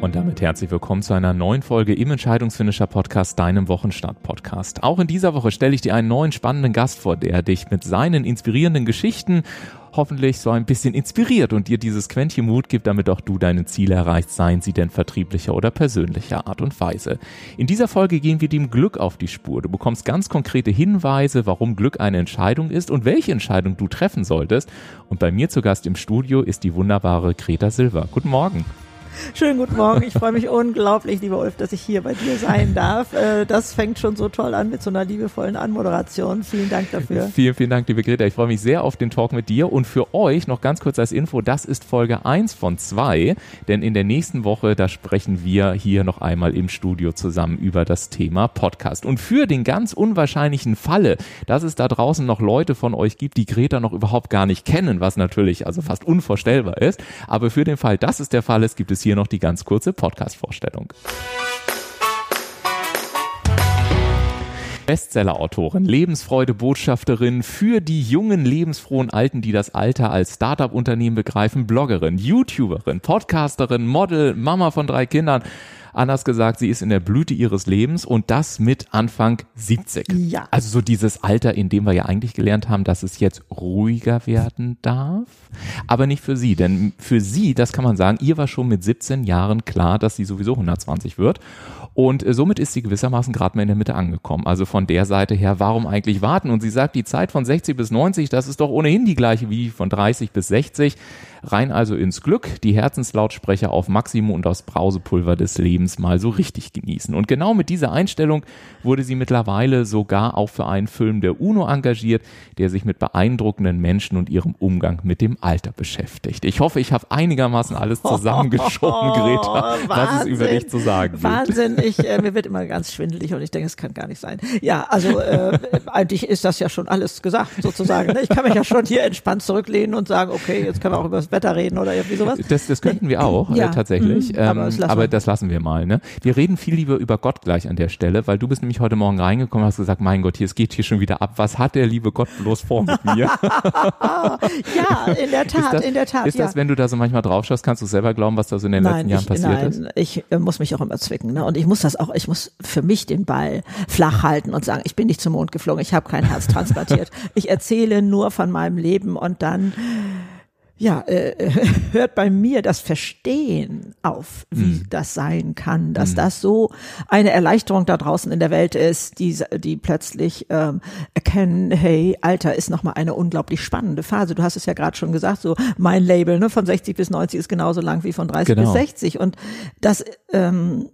Und damit herzlich willkommen zu einer neuen Folge im Entscheidungsfinisher Podcast, deinem Wochenstart Podcast. Auch in dieser Woche stelle ich dir einen neuen spannenden Gast vor, der dich mit seinen inspirierenden Geschichten hoffentlich so ein bisschen inspiriert und dir dieses Quäntchen Mut gibt, damit auch du deine Ziele erreichst, seien sie denn vertrieblicher oder persönlicher Art und Weise. In dieser Folge gehen wir dem Glück auf die Spur. Du bekommst ganz konkrete Hinweise, warum Glück eine Entscheidung ist und welche Entscheidung du treffen solltest. Und bei mir zu Gast im Studio ist die wunderbare Greta Silver. Guten Morgen. Schönen guten Morgen. Ich freue mich unglaublich, lieber Ulf, dass ich hier bei dir sein darf. Äh, das fängt schon so toll an mit so einer liebevollen Anmoderation. Vielen Dank dafür. Vielen, vielen Dank, liebe Greta. Ich freue mich sehr auf den Talk mit dir. Und für euch noch ganz kurz als Info, das ist Folge 1 von 2. Denn in der nächsten Woche, da sprechen wir hier noch einmal im Studio zusammen über das Thema Podcast. Und für den ganz unwahrscheinlichen Falle, dass es da draußen noch Leute von euch gibt, die Greta noch überhaupt gar nicht kennen, was natürlich also fast unvorstellbar ist. Aber für den Fall, dass es der Fall ist, gibt es hier hier noch die ganz kurze Podcast-Vorstellung. Bestseller-Autorin, Lebensfreude-Botschafterin für die jungen, lebensfrohen Alten, die das Alter als Startup-Unternehmen begreifen, Bloggerin, YouTuberin, Podcasterin, Model, Mama von drei Kindern. Anders gesagt, sie ist in der Blüte ihres Lebens und das mit Anfang 70. Ja. Also so dieses Alter, in dem wir ja eigentlich gelernt haben, dass es jetzt ruhiger werden darf. Aber nicht für sie, denn für sie, das kann man sagen, ihr war schon mit 17 Jahren klar, dass sie sowieso 120 wird. Und äh, somit ist sie gewissermaßen gerade mal in der Mitte angekommen. Also von der Seite her, warum eigentlich warten? Und sie sagt, die Zeit von 60 bis 90, das ist doch ohnehin die gleiche wie von 30 bis 60. Rein also ins Glück, die Herzenslautsprecher auf Maximum und das Brausepulver des Lebens mal so richtig genießen. Und genau mit dieser Einstellung wurde sie mittlerweile sogar auch für einen Film der UNO engagiert, der sich mit beeindruckenden Menschen und ihrem Umgang mit dem Alter beschäftigt. Ich hoffe, ich habe einigermaßen alles zusammengeschoben, Greta, was es über dich zu sagen gibt. Wahnsinn, ich, äh, mir wird immer ganz schwindelig und ich denke, es kann gar nicht sein. Ja, also äh, eigentlich ist das ja schon alles gesagt, sozusagen. Ne? Ich kann mich ja schon hier entspannt zurücklehnen und sagen, okay, jetzt können wir auch über Wetter reden oder irgendwie sowas. Das, das könnten wir auch, Ja. äh, tatsächlich. Mhm, Ähm, aber das lassen aber wir. das lassen wir mal. Ne? Wir reden viel lieber über Gott gleich an der Stelle, weil du bist nämlich heute Morgen reingekommen und hast gesagt, mein Gott, hier, es geht hier schon wieder ab. Was hat der liebe Gott bloß vor mit mir? Ja, in der Tat, ist das, in der Tat. ist ja. das, wenn du da so manchmal drauf schaust, kannst du selber glauben, was da so in den letzten Nein, Jahren ich, passiert nein, ist? ich äh, muss mich auch immer zwicken. Ne? Und ich muss das auch, ich muss für mich den Ball flach halten und sagen, ich bin nicht zum Mond geflogen, ich habe kein Herz transplantiert. ich erzähle nur von meinem Leben und dann ja, äh, hört bei mir das Verstehen auf, wie Hm. das sein kann, dass das so eine Erleichterung da draußen in der Welt ist, die, die plötzlich ähm, erkennen, hey, Alter ist nochmal eine unglaublich spannende Phase. Du hast es ja gerade schon gesagt, so mein Label ne, von 60 bis 90 ist genauso lang wie von 30 Genau. bis 60 und das ähm,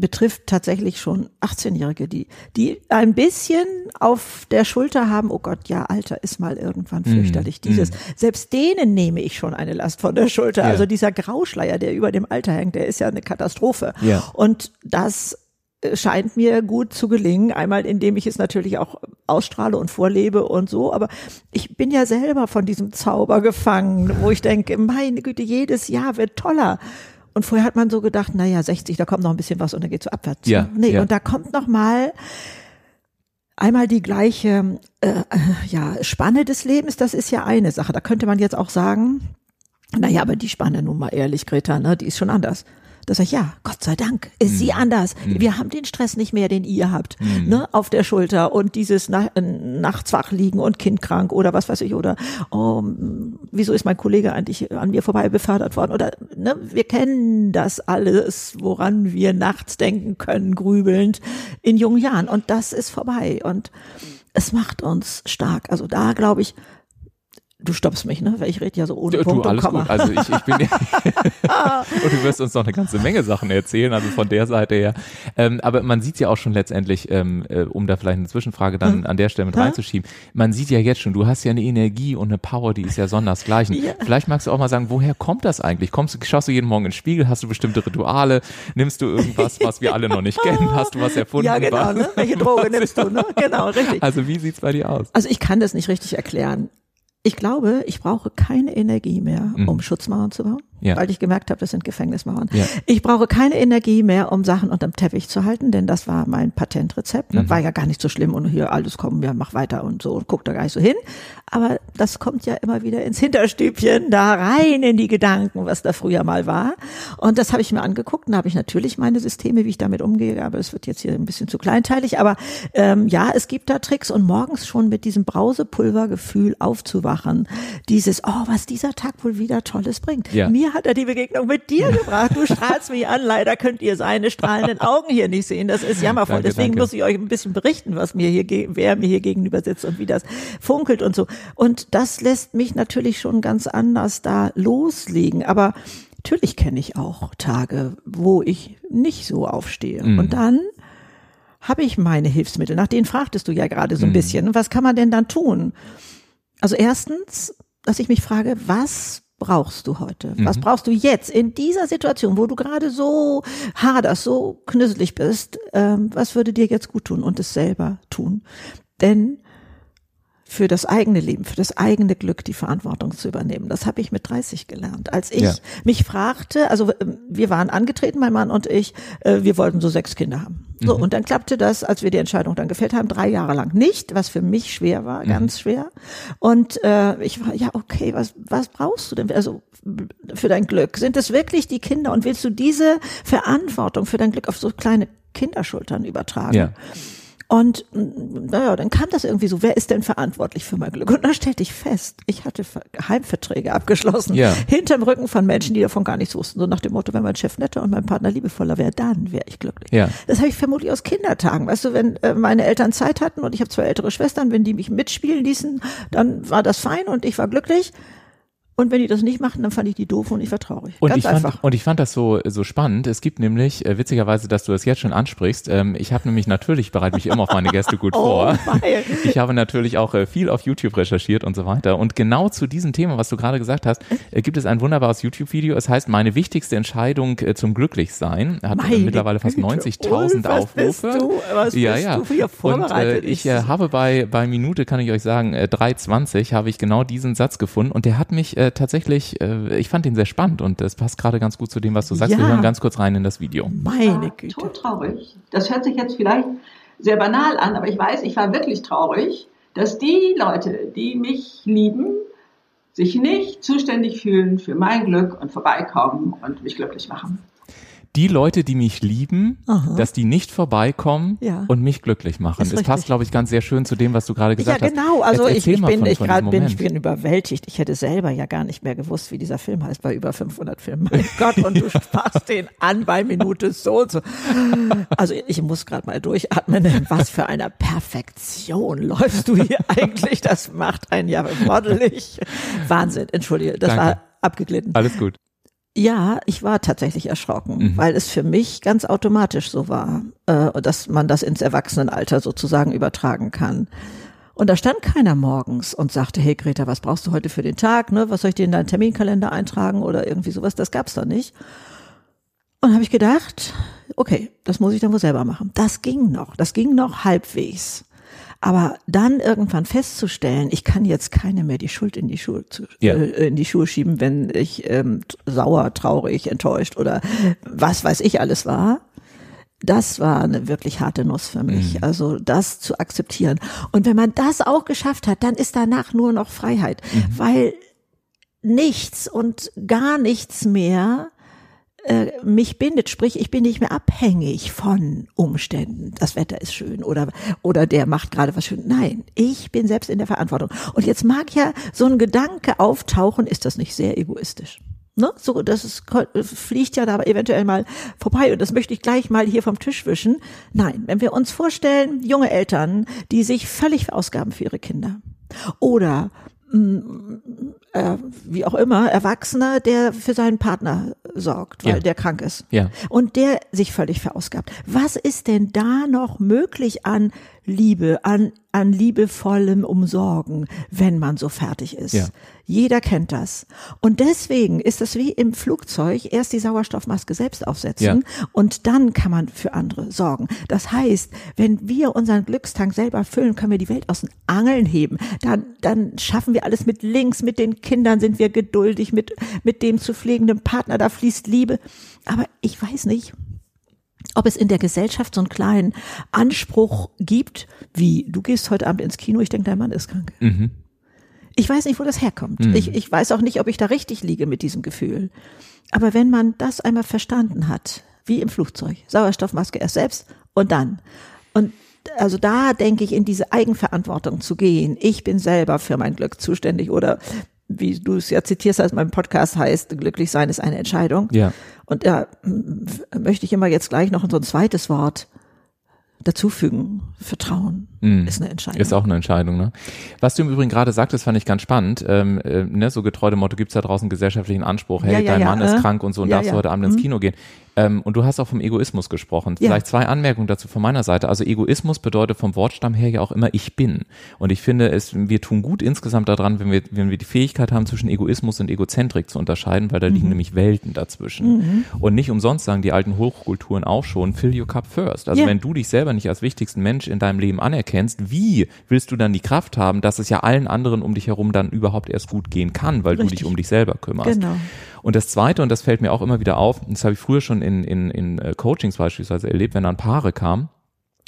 betrifft tatsächlich schon 18-Jährige, die, die ein bisschen auf der Schulter haben, oh Gott, ja, Alter ist mal irgendwann Mhm. fürchterlich. Dieses, selbst denen nehme ich schon eine Last von der Schulter. Ja. Also dieser Grauschleier, der über dem Alter hängt, der ist ja eine Katastrophe. Ja. Und das äh, scheint mir gut zu gelingen. Einmal, indem ich es natürlich auch ausstrahle und vorlebe und so. Aber ich bin ja selber von diesem Zauber gefangen, wo ich denke, meine Güte, jedes Jahr wird toller. Und vorher hat man so gedacht, na ja, 60, da kommt noch ein bisschen was und dann geht's so abwärts. Ja, Nee, ja. und da kommt noch mal einmal die gleiche äh, äh, ja, Spanne des Lebens, das ist ja eine Sache. Da könnte man jetzt auch sagen, naja, aber die Spanne nun mal ehrlich, Greta, ne, die ist schon anders. Da sag ich, ja, Gott sei Dank, ist Mhm. sie anders. Wir haben den Stress nicht mehr, den ihr habt, ne, auf der Schulter und dieses Na äh, nachts wach liegen und kindkrank oder was weiß ich oder oh, wieso ist mein Kollege eigentlich an mir vorbei befördert worden oder ne, wir kennen das alles, woran wir nachts denken können, grübelnd in jungen Jahren und das ist vorbei und es macht uns stark. Also da glaube ich, du stoppst mich, ne, weil ich rede ja so ohne Du, Punkt alles und Komma. gut. Also ich, ich bin und du wirst uns noch eine ganze Menge Sachen erzählen, also von der Seite her. Ähm, aber man sieht ja auch schon letztendlich, ähm, äh, um da vielleicht eine Zwischenfrage dann Hm. an der Stelle mit reinzuschieben, man sieht ja jetzt schon, du hast ja eine Energie und eine Power, die ist ja sondersgleichen. Ja. Vielleicht magst du auch mal sagen, woher kommt das eigentlich? Kommst du, schaust du jeden Morgen in den Spiegel, hast du bestimmte Rituale, nimmst du irgendwas, was wir alle noch nicht kennen, hast du was erfunden? Ja, genau, was? ne? Welche Droge nimmst du, ne? Genau, richtig. Also wie sieht's bei dir aus? Also ich kann das nicht richtig erklären. Ich glaube, ich brauche keine Energie mehr, Mhm. um Schutzmauern zu bauen. Ja. weil ich gemerkt habe, das sind Gefängnismauern. Ja. Ich brauche keine Energie mehr, um Sachen unterm Teppich zu halten, denn das war mein Patentrezept. Das Mhm. war ja gar nicht so schlimm und hier alles kommen, ja, mach weiter und so und guck da gar nicht so hin. Aber das kommt ja immer wieder ins Hinterstübchen, da rein in die Gedanken, was da früher mal war. Und das habe ich mir angeguckt und da habe ich natürlich meine Systeme, wie ich damit umgehe, aber es wird jetzt hier ein bisschen zu kleinteilig. Aber ähm, ja, es gibt da Tricks und morgens schon mit diesem Brausepulvergefühl aufzuwachen. Dieses, oh, was dieser Tag wohl wieder Tolles bringt. Ja. Mir hat er die Begegnung mit dir gebracht. Du strahlst mich an. Leider könnt ihr seine strahlenden Augen hier nicht sehen. Das ist jammervoll. Danke, Deswegen danke. muss ich euch ein bisschen berichten, was mir hier, wer mir hier gegenüber sitzt und wie das funkelt und so. Und das lässt mich natürlich schon ganz anders da loslegen. Aber natürlich kenne ich auch Tage, wo ich nicht so aufstehe. Mhm. Und dann habe ich meine Hilfsmittel. Nach denen fragtest du ja gerade Mhm. so ein bisschen. Was kann man denn dann tun? Also erstens, dass ich mich frage, was brauchst du heute? Was Mhm. brauchst du jetzt in dieser Situation, wo du gerade so haderst, so knüsselig bist? Ähm, was würde dir jetzt gut tun und es selber tun? Denn für das eigene Leben, für das eigene Glück die Verantwortung zu übernehmen. Das habe ich mit 30 gelernt. Als ich Ja. mich fragte, also ähm, wir waren angetreten, mein Mann und ich, äh, wir wollten so sechs Kinder haben. So, Mhm. und dann klappte das, als wir die Entscheidung dann gefällt haben, drei Jahre lang nicht, was für mich schwer Mhm. war, ganz schwer. Und äh, ich war, ja, okay, was, was brauchst du denn? Also für dein Glück? Sind es wirklich die Kinder und willst du diese Verantwortung für dein Glück auf so kleine Kinderschultern übertragen? Ja. Und mm, naja, dann kam das irgendwie so, wer ist denn verantwortlich für mein Glück? Und dann stellte ich fest, ich hatte Ver- Geheimverträge abgeschlossen, Ja. hinterm Rücken von Menschen, die davon gar nichts wussten. So nach dem Motto, wenn mein Chef netter und mein Partner liebevoller wäre, dann wäre ich glücklich. Ja. Das habe ich vermutlich aus Kindertagen. Weißt du, wenn äh, meine Eltern Zeit hatten und ich habe zwei ältere Schwestern, wenn die mich mitspielen ließen, dann war das fein und ich war glücklich. Und wenn die das nicht machten, dann fand ich die doof und ich war traurig. Und Ganz ich, fand, einfach. und ich fand das so, so spannend. Es gibt nämlich, äh, witzigerweise, dass du das jetzt schon ansprichst, ähm, ich habe nämlich natürlich, bereite mich immer auf meine Gäste gut Oh, vor. weil. Ich habe natürlich auch äh, viel auf YouTube recherchiert und so weiter. Und genau zu diesem Thema, was du gerade gesagt hast, äh, gibt es ein wunderbares YouTube-Video. Es heißt, meine wichtigste Entscheidung äh, zum Glücklichsein. Hat äh, Meine mittlerweile fast Güte, 90.000 Ulf, was bist Aufrufe. du- was ja, bist ja. du hier und äh, vorbereitet? ich Ich- habe bei, bei Minute, kann ich euch sagen, äh, 3,20 habe ich genau diesen Satz gefunden. Und der hat mich äh, tatsächlich, äh, ich fand ihn sehr spannend und das passt gerade ganz gut zu dem, was du sagst. Wir Ja. hören ganz kurz rein in das Video. Meine war Güte. todtraurig. Das hört sich jetzt vielleicht sehr banal an, aber ich weiß, ich war wirklich traurig, dass die Leute, die mich lieben, sich nicht zuständig fühlen für mein Glück und vorbeikommen und mich glücklich machen. Die Leute, die mich lieben, Aha. dass die nicht vorbeikommen Ja. und mich glücklich machen. Ist Das passt, richtig. glaube ich, ganz sehr schön zu dem, was du gerade gesagt ja, hast. genau. Also ich, ich bin, von- ich von bin, ich bin überwältigt. Ich hätte selber ja gar nicht mehr gewusst, wie dieser Film heißt, bei über 500 Filmen. Mein Gott, und du sprachst den an bei Minute so und so. Also ich muss gerade mal durchatmen. Was für eine Perfektion läufst du hier eigentlich? Das macht einen ja moddelig. Wahnsinn. Entschuldige, das Danke. war abgeglitten. Alles gut. Ja, ich war tatsächlich erschrocken, Mhm. weil es für mich ganz automatisch so war, äh, dass man das ins Erwachsenenalter sozusagen übertragen kann. Und da stand keiner morgens und sagte, hey Greta, was brauchst du heute für den Tag? Ne? Was soll ich dir in deinen Terminkalender eintragen oder irgendwie sowas? Das gab's da nicht. Und habe ich gedacht, okay, das muss ich dann wohl selber machen. Das ging noch, das ging noch halbwegs. Aber dann irgendwann festzustellen, ich kann jetzt keine mehr die Schuld in die Schuhe, zu, Ja. äh, in die Schuhe schieben, wenn ich ähm, sauer, traurig, enttäuscht oder was weiß ich alles war. Das war eine wirklich harte Nuss für mich. Also das zu akzeptieren. Und wenn man das auch geschafft hat, dann ist danach nur noch Freiheit, weil nichts und gar nichts mehr äh, mich bindet, sprich, ich bin nicht mehr abhängig von Umständen. Das Wetter ist schön oder oder der macht gerade was schön. Nein, ich bin selbst in der Verantwortung. Und jetzt mag ja so ein Gedanke auftauchen, ist das nicht sehr egoistisch? Ne? So, das ist, fliegt ja da eventuell mal vorbei und das möchte ich gleich mal hier vom Tisch wischen. Nein, wenn wir uns vorstellen, junge Eltern, die sich völlig verausgaben für ihre Kinder oder äh, wie auch immer, Erwachsener, der für seinen Partner sorgt, weil Ja. der krank ist. Ja. Und der sich völlig verausgabt. Was ist denn da noch möglich an Liebe, an, an liebevollem Umsorgen, wenn man so fertig ist. Ja. Jeder kennt das. Und deswegen ist es wie im Flugzeug, erst die Sauerstoffmaske selbst aufsetzen Ja. und dann kann man für andere sorgen. Das heißt, wenn wir unseren Glückstank selber füllen, können wir die Welt aus den Angeln heben. Dann, dann schaffen wir alles mit links, mit den Kindern sind wir geduldig, mit, mit dem zu pflegenden Partner, da fließt Liebe. Aber ich weiß nicht, ob es in der Gesellschaft so einen kleinen Anspruch gibt, wie du gehst heute Abend ins Kino, ich denke, dein Mann ist krank. Ich weiß nicht, wo das herkommt. Ich, ich weiß auch nicht, ob ich da richtig liege mit diesem Gefühl. Aber wenn man das einmal verstanden hat, wie im Flugzeug, Sauerstoffmaske erst selbst und dann. Und also da denke ich, in diese Eigenverantwortung zu gehen. Ich bin selber für mein Glück zuständig oder wie du es ja zitierst, als mein Podcast heißt, glücklich sein ist eine Entscheidung. Ja. Und da m, möchte ich immer jetzt gleich noch so ein zweites Wort dazufügen. Vertrauen ist eine Entscheidung. Mhm. Ist auch eine Entscheidung, ne? Was du im Übrigen gerade sagtest, fand ich ganz spannend. Ähm, äh, ne, so getreu dem Motto, gibt's da draußen gesellschaftlichen Anspruch, hey, Ja, ja, dein ja, Mann äh. ist krank und so und darfst du heute Abend ins Kino gehen. Ähm, und du hast auch vom Egoismus gesprochen. Vielleicht zwei Anmerkungen dazu von meiner Seite. Also Egoismus bedeutet vom Wortstamm her ja auch immer ich bin. Und ich finde, es, wir tun gut insgesamt daran, wenn wir, wenn wir die Fähigkeit haben, zwischen Egoismus und Egozentrik zu unterscheiden, weil da Mhm. liegen nämlich Welten dazwischen. Und nicht umsonst sagen die alten Hochkulturen auch schon, fill your cup first. Also wenn du dich selber nicht als wichtigsten Mensch in deinem Leben anerkennst, wie willst du dann die Kraft haben, dass es ja allen anderen um dich herum dann überhaupt erst gut gehen kann, weil du Richtig. dich um dich selber kümmerst. Genau. Und das Zweite, und das fällt mir auch immer wieder auf, das habe ich früher schon in, in, in äh, Coachings beispielsweise erlebt, wenn dann Paare kamen,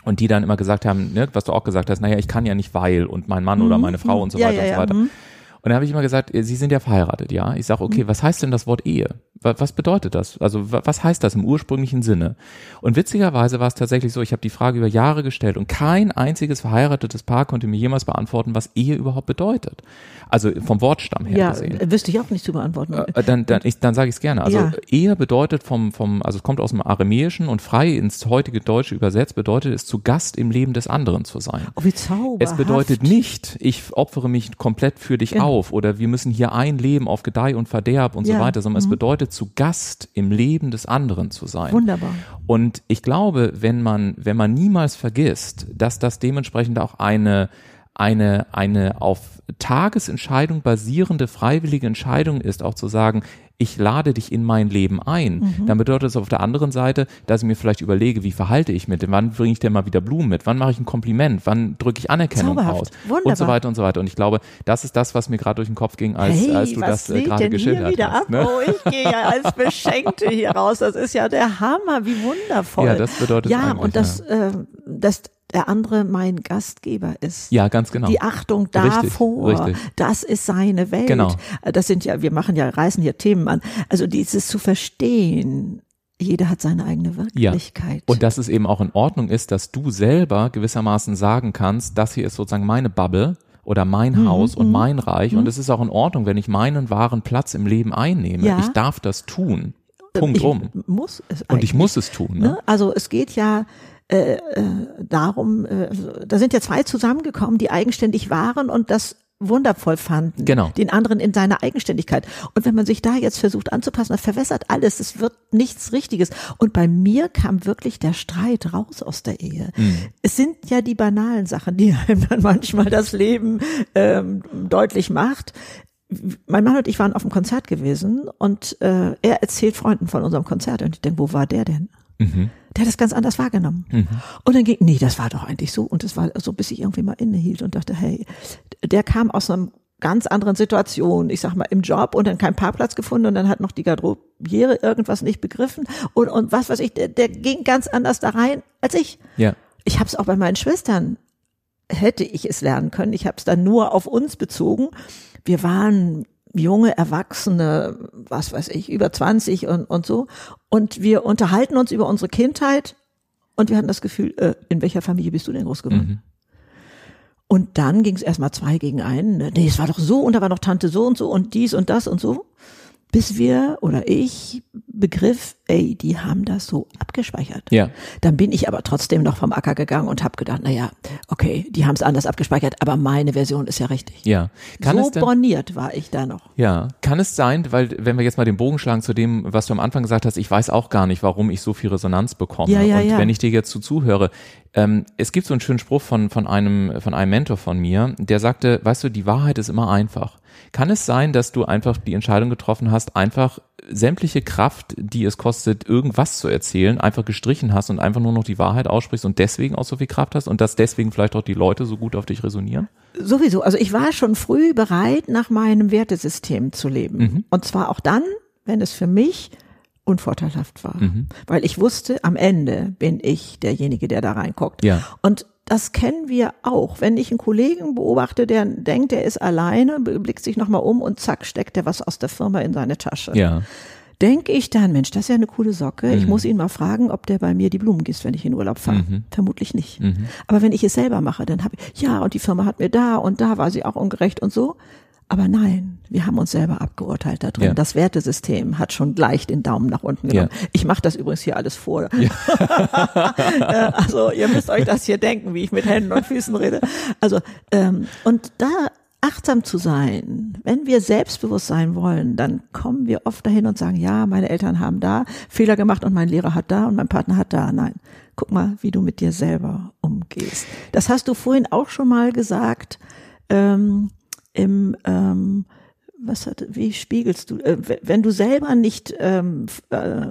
und die dann immer gesagt haben, ne, was du auch gesagt hast, naja, ich kann ja nicht weil und mein Mann oder meine Frau und so Mhm. Ja, weiter ja, und so ja, weiter. mhm. Und dann habe ich immer gesagt, äh, Sie sind ja verheiratet, ja. Ich sage, okay, was heißt denn das Wort Ehe? Wa- Was bedeutet das? Also wa- was heißt das im ursprünglichen Sinne? Und witzigerweise war es tatsächlich so, ich habe die Frage über Jahre gestellt und kein einziges verheiratetes Paar konnte mir jemals beantworten, was Ehe überhaupt bedeutet. Also vom Wortstamm her Ja, gesehen. wüsste ich auch nicht zu beantworten. Äh, Dann, dann, ich, dann sage ich es gerne. Also Ja. Ehe bedeutet vom, vom, also es kommt aus dem Aramäischen und frei ins heutige Deutsche übersetzt, bedeutet es zu Gast im Leben des anderen zu sein. Oh, wie zauberhaft. Es bedeutet nicht, ich opfere mich komplett für dich Genau. auf oder wir müssen hier ein Leben auf Gedeih und Verderb und so Ja. Mhm. weiter, sondern es bedeutet zu Gast im Leben des anderen zu sein. Wunderbar. Und ich glaube, wenn man, wenn man niemals vergisst, dass das dementsprechend auch eine, eine, eine auf Tagesentscheidung basierende freiwillige Entscheidung ist, auch zu sagen, ich lade dich in mein Leben ein, Mhm. dann bedeutet das auf der anderen Seite, dass ich mir vielleicht überlege, wie verhalte ich mit dem, wann bringe ich denn mal wieder Blumen mit, wann mache ich ein Kompliment, wann drücke ich Anerkennung Zauberhaft. aus und Wunderbar. so weiter und so weiter. Und ich glaube, das ist das, was mir gerade durch den Kopf ging, als, hey, als du das äh, gerade geschildert hast. ab? ne? Oh, ich gehe ja als Beschenkte hier raus. Das ist ja der Hammer, wie wundervoll. Ja, das bedeutet Ja, und das, äh, dass der andere mein Gastgeber ist. Ja, ganz genau. Die Achtung Richtig, davor, richtig. das ist seine Welt. Genau. Das sind ja, wir machen ja, reißen hier Themen an. Also dieses zu verstehen, jeder hat seine eigene Wirklichkeit. Und dass es eben auch in Ordnung ist, dass du selber gewissermaßen sagen kannst, das hier ist sozusagen meine Bubble oder mein Mhm, Haus und mein Reich. Und es ist auch in Ordnung, wenn ich meinen wahren Platz im Leben einnehme. Ja. Ich darf das tun. Punkt ich rum. muss es Und ich muss es tun. Ne? Ne? Also es geht ja äh, äh, darum, äh, da sind ja zwei zusammengekommen, die eigenständig waren und das wundervoll fanden. Genau. Den anderen in seiner Eigenständigkeit. Und wenn man sich da jetzt versucht anzupassen, das verwässert alles. Es wird nichts Richtiges. Und bei mir kam wirklich der Streit raus aus der Ehe. Mhm. Es sind ja die banalen Sachen, die einem dann manchmal das Leben ähm, deutlich macht. Mein Mann und ich waren auf einem Konzert gewesen und äh, er erzählt Freunden von unserem Konzert und ich denke, wo war der denn? Der hat das ganz anders wahrgenommen. Und dann ging, nee, das war doch eigentlich so. Und das war so, bis ich irgendwie mal innehielt und dachte, hey, der kam aus einer ganz anderen Situation, ich sag mal im Job und dann keinen Parkplatz gefunden und dann hat noch die Garderobiere irgendwas nicht begriffen und, und was weiß ich, der, der ging ganz anders da rein als ich. Ja. Ich habe es auch bei meinen Schwestern, hätte ich es lernen können. Ich habe es dann nur auf uns bezogen. Wir waren junge Erwachsene, was weiß ich, über 20 und, und so. Und wir unterhalten uns über unsere Kindheit und wir hatten das Gefühl, äh, in welcher Familie bist du denn groß geworden? Und dann ging es erstmal zwei gegen einen. Ne? Nee, es war doch so und da war noch Tante so und so und dies und das und so. Bis wir oder ich begriff, ey, die haben das so abgespeichert. Ja. Dann bin ich aber trotzdem noch vom Acker gegangen und habe gedacht, naja, okay, die haben es anders abgespeichert, aber meine Version ist ja richtig. Ja. Kann so es denn, borniert war ich da noch. ja, kann es sein, weil wenn wir jetzt mal den Bogen schlagen zu dem, was du am Anfang gesagt hast, ich weiß auch gar nicht, warum ich so viel Resonanz bekomme. Ja, ja, und ja. wenn ich dir jetzt so zuhöre, ähm, es gibt so einen schönen Spruch von, von einem, von einem Mentor von mir, der sagte, weißt du, die Wahrheit ist immer einfach. Kann es sein, dass du einfach die Entscheidung getroffen hast, einfach sämtliche Kraft, die es kostet, irgendwas zu erzählen, einfach gestrichen hast und einfach nur noch die Wahrheit aussprichst und deswegen auch so viel Kraft hast und dass deswegen vielleicht auch die Leute so gut auf dich resonieren? Sowieso. Also ich war schon früh bereit, nach meinem Wertesystem zu leben. Mhm. Und zwar auch dann, wenn es für mich unvorteilhaft war. Mhm. Weil ich wusste, am Ende bin ich derjenige, der da reinguckt. Ja. Und das kennen wir auch. Wenn ich einen Kollegen beobachte, der denkt, er ist alleine, blickt sich nochmal um und zack, steckt er was aus der Firma in seine Tasche. Ja. Denke ich dann, Mensch, das ist ja eine coole Socke. Mhm. Ich muss ihn mal fragen, ob der bei mir die Blumen gießt, wenn ich in Urlaub fahre. Mhm. Vermutlich nicht. Aber wenn ich es selber mache, dann habe ich, ja, und die Firma hat mir da und da war sie auch ungerecht und so. Aber nein, wir haben uns selber abgeurteilt da drin. Ja. Das Wertesystem hat schon gleich den Daumen nach unten genommen. Ja. Ich mache das übrigens hier alles vor. Äh, also ihr müsst euch das hier denken, wie ich mit Händen und Füßen rede. Also ähm, und da achtsam zu sein, wenn wir selbstbewusst sein wollen, dann kommen wir oft dahin und sagen, ja, meine Eltern haben da Fehler gemacht und mein Lehrer hat da und mein Partner hat da. Nein, guck mal, wie du mit dir selber umgehst. Das hast du vorhin auch schon mal gesagt. Ähm, im ähm, was hat, wie spiegelst du, äh, wenn du selber nicht ähm, äh,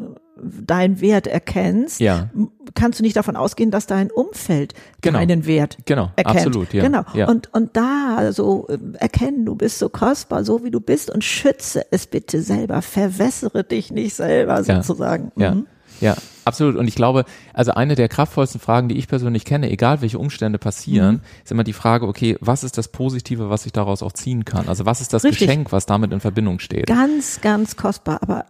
deinen Wert erkennst, Ja. kannst du nicht davon ausgehen, dass dein Umfeld Genau. deinen Wert Genau, erkennt. absolut, ja. Genau. Ja. Und, und da so ähm, erkennen, du bist so kostbar, so wie du bist und schütze es bitte selber, verwässere dich nicht selber sozusagen. Ja, Mhm. ja, absolut. Und ich glaube, also eine der kraftvollsten Fragen, die ich persönlich kenne, egal welche Umstände passieren, Mhm. ist immer die Frage, okay, was ist das Positive, was ich daraus auch ziehen kann? Also was ist das Richtig. Geschenk, was damit in Verbindung steht? Ganz, ganz kostbar. Aber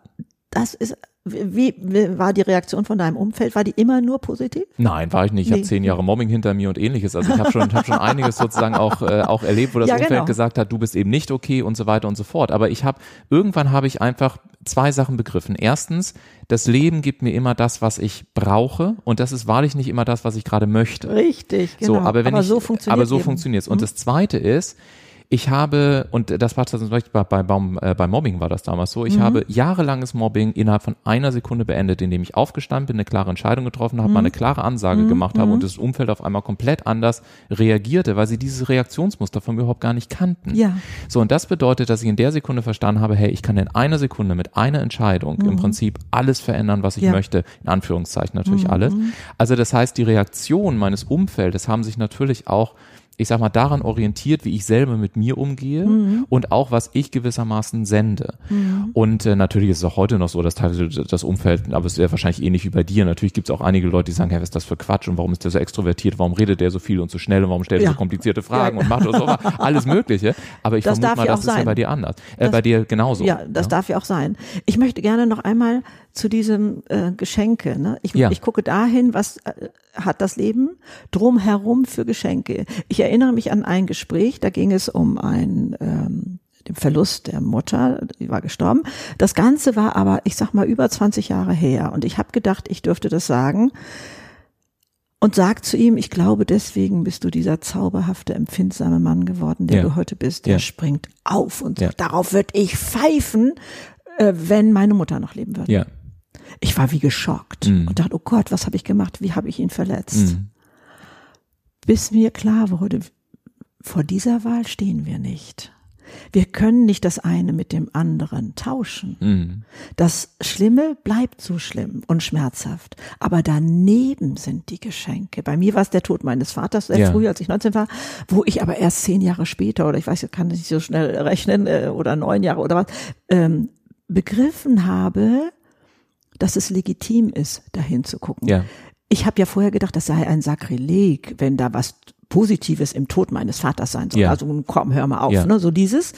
das ist, wie, wie war die Reaktion von deinem Umfeld? War die immer nur positiv? Nein, war ich nicht. Ich Nee. habe zehn Jahre Mobbing hinter mir und ähnliches. Also ich habe schon, hab schon einiges sozusagen auch, äh, auch erlebt, wo das Ja, Umfeld genau. gesagt hat, du bist eben nicht okay und so weiter und so fort. Aber ich habe, irgendwann habe ich einfach zwei Sachen begriffen. Erstens, das Leben gibt mir immer das, was ich brauche und das ist wahrlich nicht immer das, was ich gerade möchte. Richtig, genau. So, aber wenn ich, so funktioniert aber so Leben. Mhm. funktioniert's. Und das Zweite ist, ich habe, und das war zum Beispiel bei, bei, beim, äh, bei Mobbing war das damals so, ich Mhm. habe jahrelanges Mobbing innerhalb von einer Sekunde beendet, indem ich aufgestanden bin, eine klare Entscheidung getroffen habe, Mhm. mal eine klare Ansage gemacht habe und das Umfeld auf einmal komplett anders reagierte, weil sie dieses Reaktionsmuster von mir überhaupt gar nicht kannten. Ja. So, und das bedeutet, dass ich in der Sekunde verstanden habe, hey, ich kann in einer Sekunde mit einer Entscheidung im Prinzip alles verändern, was ich Mhm. Ja. Mhm. möchte. In Anführungszeichen natürlich alles. Also das heißt, die Reaktion meines Umfeldes haben sich natürlich auch ich sag mal, daran orientiert, wie ich selber mit mir umgehe Mhm. und auch, was ich gewissermaßen sende. Und äh, natürlich ist es auch heute noch so, dass teilweise das Umfeld, aber es wäre wahrscheinlich ähnlich wie bei dir. Natürlich gibt es auch einige Leute, die sagen, hey, was ist das für Quatsch und warum ist der so extrovertiert, warum redet der so viel und so schnell und warum stellt er Ja. so komplizierte Fragen Ja. und macht so, alles Mögliche. Aber ich Das vermute mal, ja das ist ja sein. bei dir anders. Äh, Das- bei dir genauso. Ja, das darf ja auch sein. Ich möchte gerne noch einmal zu diesem äh, Geschenke. Ne? Ich, Ja. ich gucke dahin, was äh, hat das Leben drumherum für Geschenke. Ich erinnere mich an ein Gespräch, da ging es um ein ähm, den Verlust der Mutter, die war gestorben. Das Ganze war aber, ich sag mal, über 20 Jahre her. Und ich habe gedacht, ich dürfte das sagen. Und sag zu ihm, ich glaube, deswegen bist du dieser zauberhafte, empfindsame Mann geworden, der Ja. du heute bist. Der Ja. springt auf und Ja. sagt, darauf würde ich pfeifen, äh, wenn meine Mutter noch leben würde. Ja. Ich war wie geschockt Mhm. und dachte, oh Gott, was habe ich gemacht? Wie habe ich ihn verletzt? Mhm. Bis mir klar wurde, vor dieser Wahl stehen wir nicht. Wir können nicht das eine mit dem anderen tauschen. Mhm. Das Schlimme bleibt so schlimm und schmerzhaft. Aber daneben sind die Geschenke. Bei mir war es der Tod meines Vaters sehr Ja. früh, als ich 19 war, wo ich aber erst zehn Jahre später, oder ich weiß, ich kann nicht so schnell rechnen, äh, oder neun Jahre oder was, ähm, begriffen habe, dass es legitim ist, dahin zu gucken. Ja. Ich habe ja vorher gedacht, das sei ein Sakrileg, wenn da was Positives im Tod meines Vaters sein soll. Ja. Also komm, hör mal auf, Ja. ne? So dieses.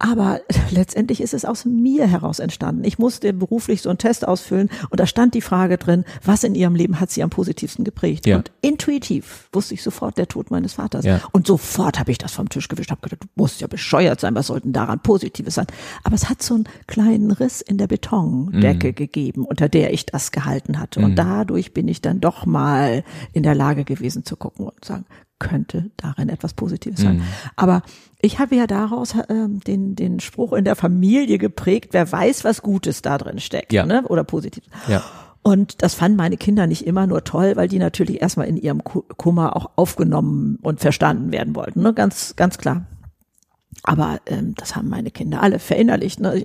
Aber letztendlich ist es aus mir heraus entstanden. Ich musste beruflich so einen Test ausfüllen und da stand die Frage drin, was in ihrem Leben hat sie am positivsten geprägt? Ja. Und intuitiv wusste ich sofort der Tod meines Vaters. Ja. Und sofort habe ich das vom Tisch gewischt, habe gedacht, du musst ja bescheuert sein, was sollten daran Positives sein? Aber es hat so einen kleinen Riss in der Betondecke Mhm. gegeben, unter der ich das gehalten hatte. Und dadurch bin ich dann doch mal in der Lage gewesen zu gucken und sagen, könnte darin etwas Positives sein. Mhm. Aber ich habe ja daraus ähm, den, den Spruch in der Familie geprägt, wer weiß, was Gutes da drin steckt, Ja. ne? oder Positives. Ja. Und das fanden meine Kinder nicht immer nur toll, weil die natürlich erstmal in ihrem Ku- Kummer auch aufgenommen und verstanden werden wollten, ne? ganz, ganz klar. Aber ähm, das haben meine Kinder alle verinnerlicht. Ne?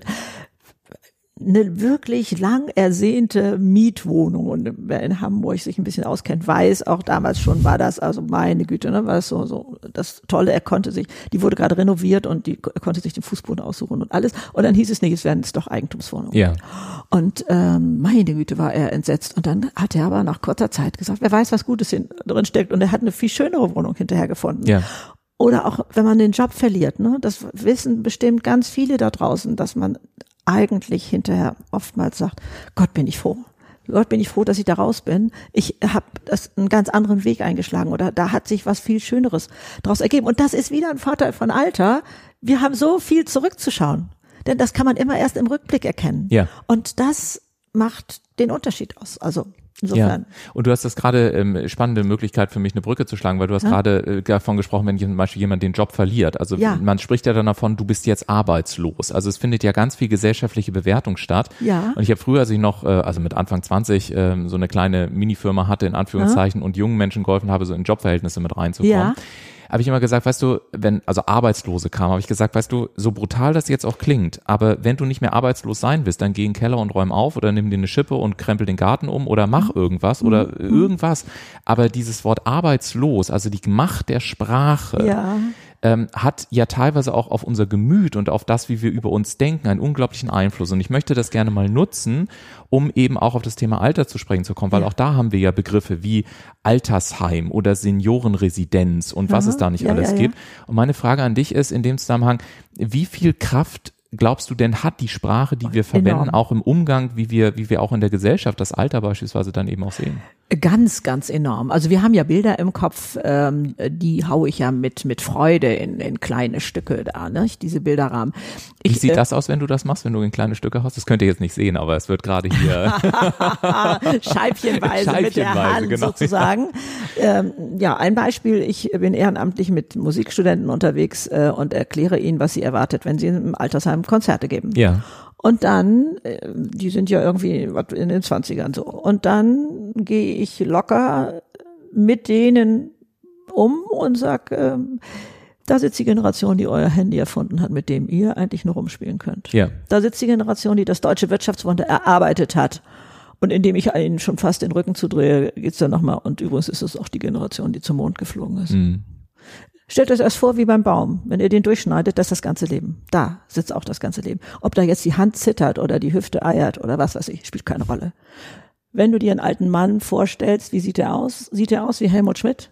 Eine wirklich lang ersehnte Mietwohnung und wer in Hamburg sich ein bisschen auskennt, weiß, auch damals schon war das, also meine Güte, ne, war es so, so das Tolle, er konnte sich, die wurde gerade renoviert und die er konnte sich den Fußboden aussuchen und alles. Und dann hieß es, nee, es werden jetzt doch Eigentumswohnungen. Ja. Und ähm, meine Güte war er entsetzt. Und dann hat er aber nach kurzer Zeit gesagt, wer weiß, was Gutes drin steckt. Und er hat eine viel schönere Wohnung hinterher gefunden. Ja. Oder auch, wenn man den Job verliert, ne, das wissen bestimmt ganz viele da draußen, dass man eigentlich hinterher oftmals sagt, Gott bin ich froh. Gott bin ich froh, dass ich da raus bin. Ich habe das einen ganz anderen Weg eingeschlagen oder da hat sich was viel Schöneres daraus ergeben. Und das ist wieder ein Vorteil von Alter. Wir haben so viel zurückzuschauen. Denn das kann man immer erst im Rückblick erkennen. Ja. Und das macht den Unterschied aus. Also Ja. insofern. Und du hast das gerade ähm, spannende Möglichkeit für mich eine Brücke zu schlagen, weil du hast gerade äh, davon gesprochen, wenn zum Beispiel jemand den Job verliert. Also Ja. man spricht ja dann davon, du bist jetzt arbeitslos. Also es findet ja ganz viel gesellschaftliche Bewertung statt. Ja. Und ich habe früher, als ich noch, äh, also mit Anfang 20, ähm, so eine kleine Minifirma hatte, in Anführungszeichen, und jungen Menschen geholfen habe, so in Jobverhältnisse mit reinzukommen. Ja. Habe ich immer gesagt, weißt du, wenn also Arbeitslose kamen, habe ich gesagt, weißt du, so brutal das jetzt auch klingt, aber wenn du nicht mehr arbeitslos sein willst, dann geh in den Keller und räum auf oder nimm dir eine Schippe und krempel den Garten um oder mach Mhm. irgendwas oder irgendwas. Aber dieses Wort arbeitslos, also die Macht der Sprache, Ja. Ähm, hat ja teilweise auch auf unser Gemüt und auf das, wie wir über uns denken, einen unglaublichen Einfluss. Und ich möchte das gerne mal nutzen, um eben auch auf das Thema Alter zu sprechen zu kommen, weil Ja. auch da haben wir ja Begriffe wie Altersheim oder Seniorenresidenz und was Aha. es da nicht Ja, alles ja, ja. gibt. Und meine Frage an dich ist in dem Zusammenhang, wie viel Kraft glaubst du denn hat die Sprache, die wir verwenden, Enorm. auch im Umgang, wie wir, wie wir auch in der Gesellschaft das Alter beispielsweise dann eben auch sehen? Ganz, ganz enorm. Also wir haben ja Bilder im Kopf, ähm, die haue ich ja mit mit Freude in, in kleine Stücke da, ne? Diese Bilderrahmen. Wie Ich, sieht äh, das aus, wenn du das machst, wenn du in kleine Stücke hast? Das könnt ihr jetzt nicht sehen, aber es wird gerade hier. Scheibchenweise, mit der Scheibchenweise, Hand genau. sozusagen. Ähm, ja, ein Beispiel. Ich bin ehrenamtlich mit Musikstudenten unterwegs äh, und erkläre ihnen, was sie erwartet, wenn sie im Altersheim Konzerte geben. ja. Und dann, äh, die sind ja irgendwie in den 20ern so. Und dann gehe ich locker mit denen um und sag, ähm, da sitzt die Generation, die euer Handy erfunden hat, mit dem ihr eigentlich nur rumspielen könnt. Ja. Da sitzt die Generation, die das deutsche Wirtschaftswunder erarbeitet hat. Und indem ich ihnen schon fast den Rücken zudrehe, geht's dann nochmal. Und übrigens ist es auch die Generation, die zum Mond geflogen ist. Mhm. Stellt euch das vor wie beim Baum. Wenn ihr den durchschneidet, das ist das ganze Leben. Da sitzt auch das ganze Leben. Ob da jetzt die Hand zittert oder die Hüfte eiert oder was weiß ich, spielt keine Rolle. Wenn du dir einen alten Mann vorstellst, wie sieht er aus? Sieht er aus wie Helmut Schmidt?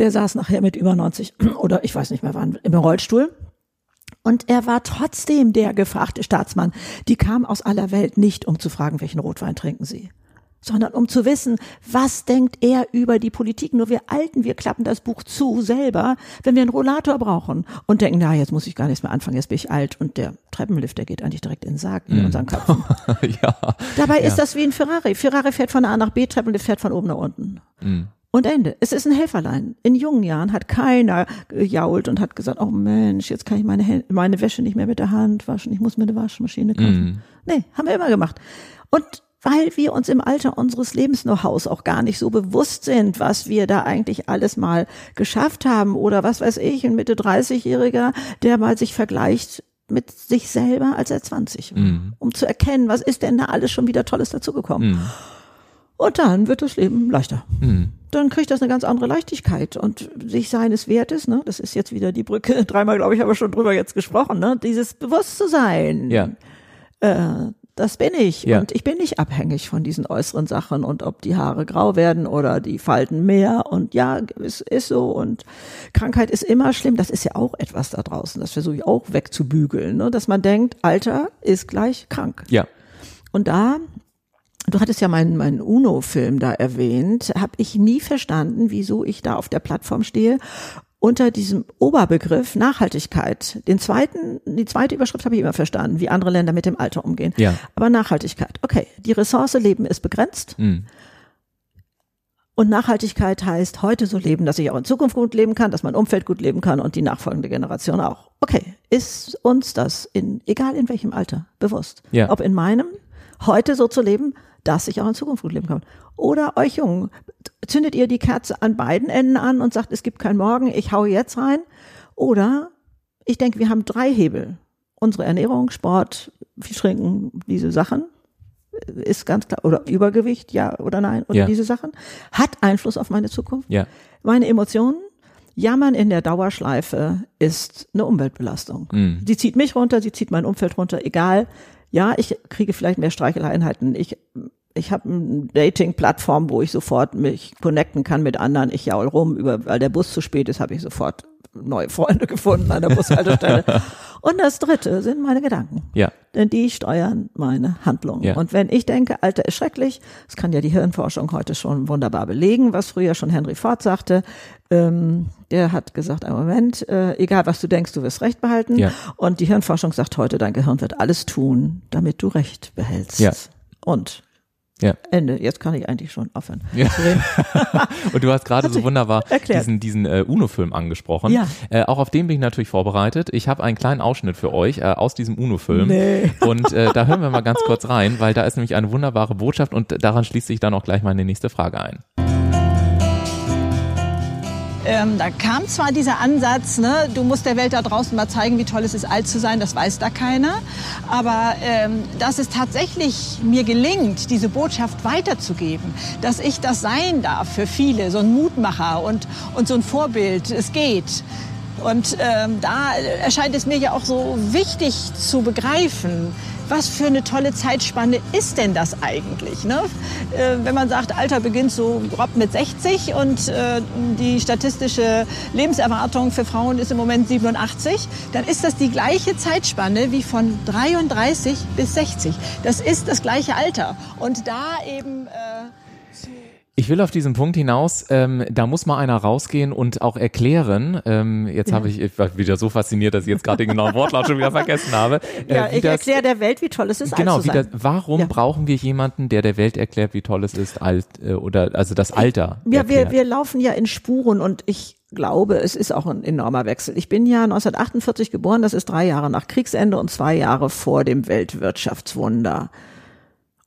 Der saß nachher mit über 90 oder ich weiß nicht mehr wann im Rollstuhl. Und er war trotzdem der gefragte Staatsmann. Die kam aus aller Welt nicht, um zu fragen, welchen Rotwein trinken sie, sondern um zu wissen, was denkt er über die Politik. Nur wir Alten, wir klappen das Buch zu selber, wenn wir einen Rollator brauchen und denken, na, jetzt muss ich gar nichts mehr anfangen, jetzt bin ich alt und der Treppenlift, der geht eigentlich direkt in den Sarg in unseren Köpfen. ja. Dabei ist das wie ein Ferrari. Ferrari fährt von A nach B, Treppenlift fährt von oben nach unten. Und Ende. Es ist ein Helferlein. In jungen Jahren hat keiner gejault und hat gesagt, oh Mensch, jetzt kann ich meine, meine Wäsche nicht mehr mit der Hand waschen, ich muss mir eine Waschmaschine kaufen. Nee, haben wir immer gemacht. Und weil wir uns im Alter unseres Lebens-Know-hows auch gar nicht so bewusst sind, was wir da eigentlich alles mal geschafft haben oder was weiß ich, ein Mitte 30-Jähriger, der mal sich vergleicht mit sich selber als er 20, um zu erkennen, was ist denn da alles schon wieder Tolles dazugekommen. Und dann wird das Leben leichter. Dann kriegt das eine ganz andere Leichtigkeit und sich seines Wertes, ne, das ist jetzt wieder die Brücke, dreimal glaube ich, haben wir schon drüber jetzt gesprochen, ne, dieses Bewusstsein, Ja. äh, Das bin ich. Ja. Und ich bin nicht abhängig von diesen äußeren Sachen und ob die Haare grau werden oder die Falten mehr. Und ja, es ist so. Und Krankheit ist immer schlimm. Das ist ja auch etwas da draußen. Das versuche ich auch wegzubügeln. Ne? Dass man denkt, Alter ist gleich krank. Ja. Und da, du hattest ja meinen, meinen UNO-Film da erwähnt, habe ich nie verstanden, wieso ich da auf der Plattform stehe unter diesem Oberbegriff Nachhaltigkeit. Den zweiten, die zweite Überschrift habe ich immer verstanden, wie andere Länder mit dem Alter umgehen. Ja. Aber Nachhaltigkeit. Okay, die Ressource Leben ist begrenzt. Mhm. Und Nachhaltigkeit heißt, heute so leben, dass ich auch in Zukunft gut leben kann, dass mein Umfeld gut leben kann und die nachfolgende Generation auch. Okay, ist uns das in, egal in welchem Alter, bewusst? Ja. Ob in meinem, heute so zu leben, dass ich auch in Zukunft gut leben kann. Oder euch Jungen, zündet ihr die Kerze an beiden Enden an und sagt, es gibt kein Morgen, ich hau jetzt rein. Oder ich denke, wir haben drei Hebel. Unsere Ernährung, Sport, viel trinken, diese Sachen ist ganz klar, oder Übergewicht, ja oder nein, oder Ja. diese Sachen, hat Einfluss auf meine Zukunft. Ja. Meine Emotionen, Jammern in der Dauerschleife ist eine Umweltbelastung. Mhm. Sie zieht mich runter, sie zieht mein Umfeld runter, egal. Ja, ich kriege vielleicht mehr Streicheleinheiten. Ich, ich habe eine Dating-Plattform, wo ich sofort mich connecten kann mit anderen. Ich jaul rum, über, weil der Bus zu spät ist, habe ich sofort neue Freunde gefunden an der Bushaltestelle. Und das dritte sind meine Gedanken. Ja. Denn die steuern meine Handlungen. Ja. Und wenn ich denke, Alter ist schrecklich, das kann ja die Hirnforschung heute schon wunderbar belegen, was früher schon Henry Ford sagte, ähm, der hat gesagt, ein Moment, äh, egal was du denkst, du wirst Recht behalten. Ja. Und die Hirnforschung sagt heute, dein Gehirn wird alles tun, damit du Recht behältst. Ja. Und Ja. Ende. Jetzt kann ich eigentlich schon aufhören. Ja. Und du hast gerade so wunderbar erklärt. diesen, diesen äh, UNO-Film angesprochen. Ja. Äh, auch auf den bin ich natürlich vorbereitet. Ich habe einen kleinen Ausschnitt für euch äh, aus diesem UNO-Film. Nee. Und äh, da hören wir mal ganz kurz rein, weil da ist nämlich eine wunderbare Botschaft und daran schließt sich dann auch gleich meine nächste Frage ein. Ähm, da kam zwar dieser Ansatz, ne, du musst der Welt da draußen mal zeigen, wie toll es ist, alt zu sein, das weiß da keiner. Aber ähm, dass es tatsächlich mir gelingt, diese Botschaft weiterzugeben, dass ich das sein darf für viele, so ein Mutmacher und, und so ein Vorbild, es geht. Und ähm, da erscheint es mir ja auch so wichtig zu begreifen, was für eine tolle Zeitspanne ist denn das eigentlich? Ne? Äh, wenn man sagt, Alter beginnt so grob mit 60 und äh, die statistische Lebenserwartung für Frauen ist im Moment 87, dann ist das die gleiche Zeitspanne wie von 33 bis 60. Das ist das gleiche Alter. Und da eben... Äh, Ich will auf diesen Punkt hinaus, ähm, da muss mal einer rausgehen und auch erklären, ähm, jetzt habe ich, ich war wieder so fasziniert, dass ich jetzt gerade den genauen Wortlaut schon wieder vergessen habe. äh, ja, ich erkläre der Welt, wie toll es ist, Genau, alt zu sein. das, warum Ja. brauchen wir jemanden, der der Welt erklärt, wie toll es ist, alt äh, oder also das Alter Ja, wir, wir laufen ja in Spuren und ich glaube, es ist auch ein enormer Wechsel. Ich bin ja 1948 geboren, das ist drei Jahre nach Kriegsende und zwei Jahre vor dem Weltwirtschaftswunder.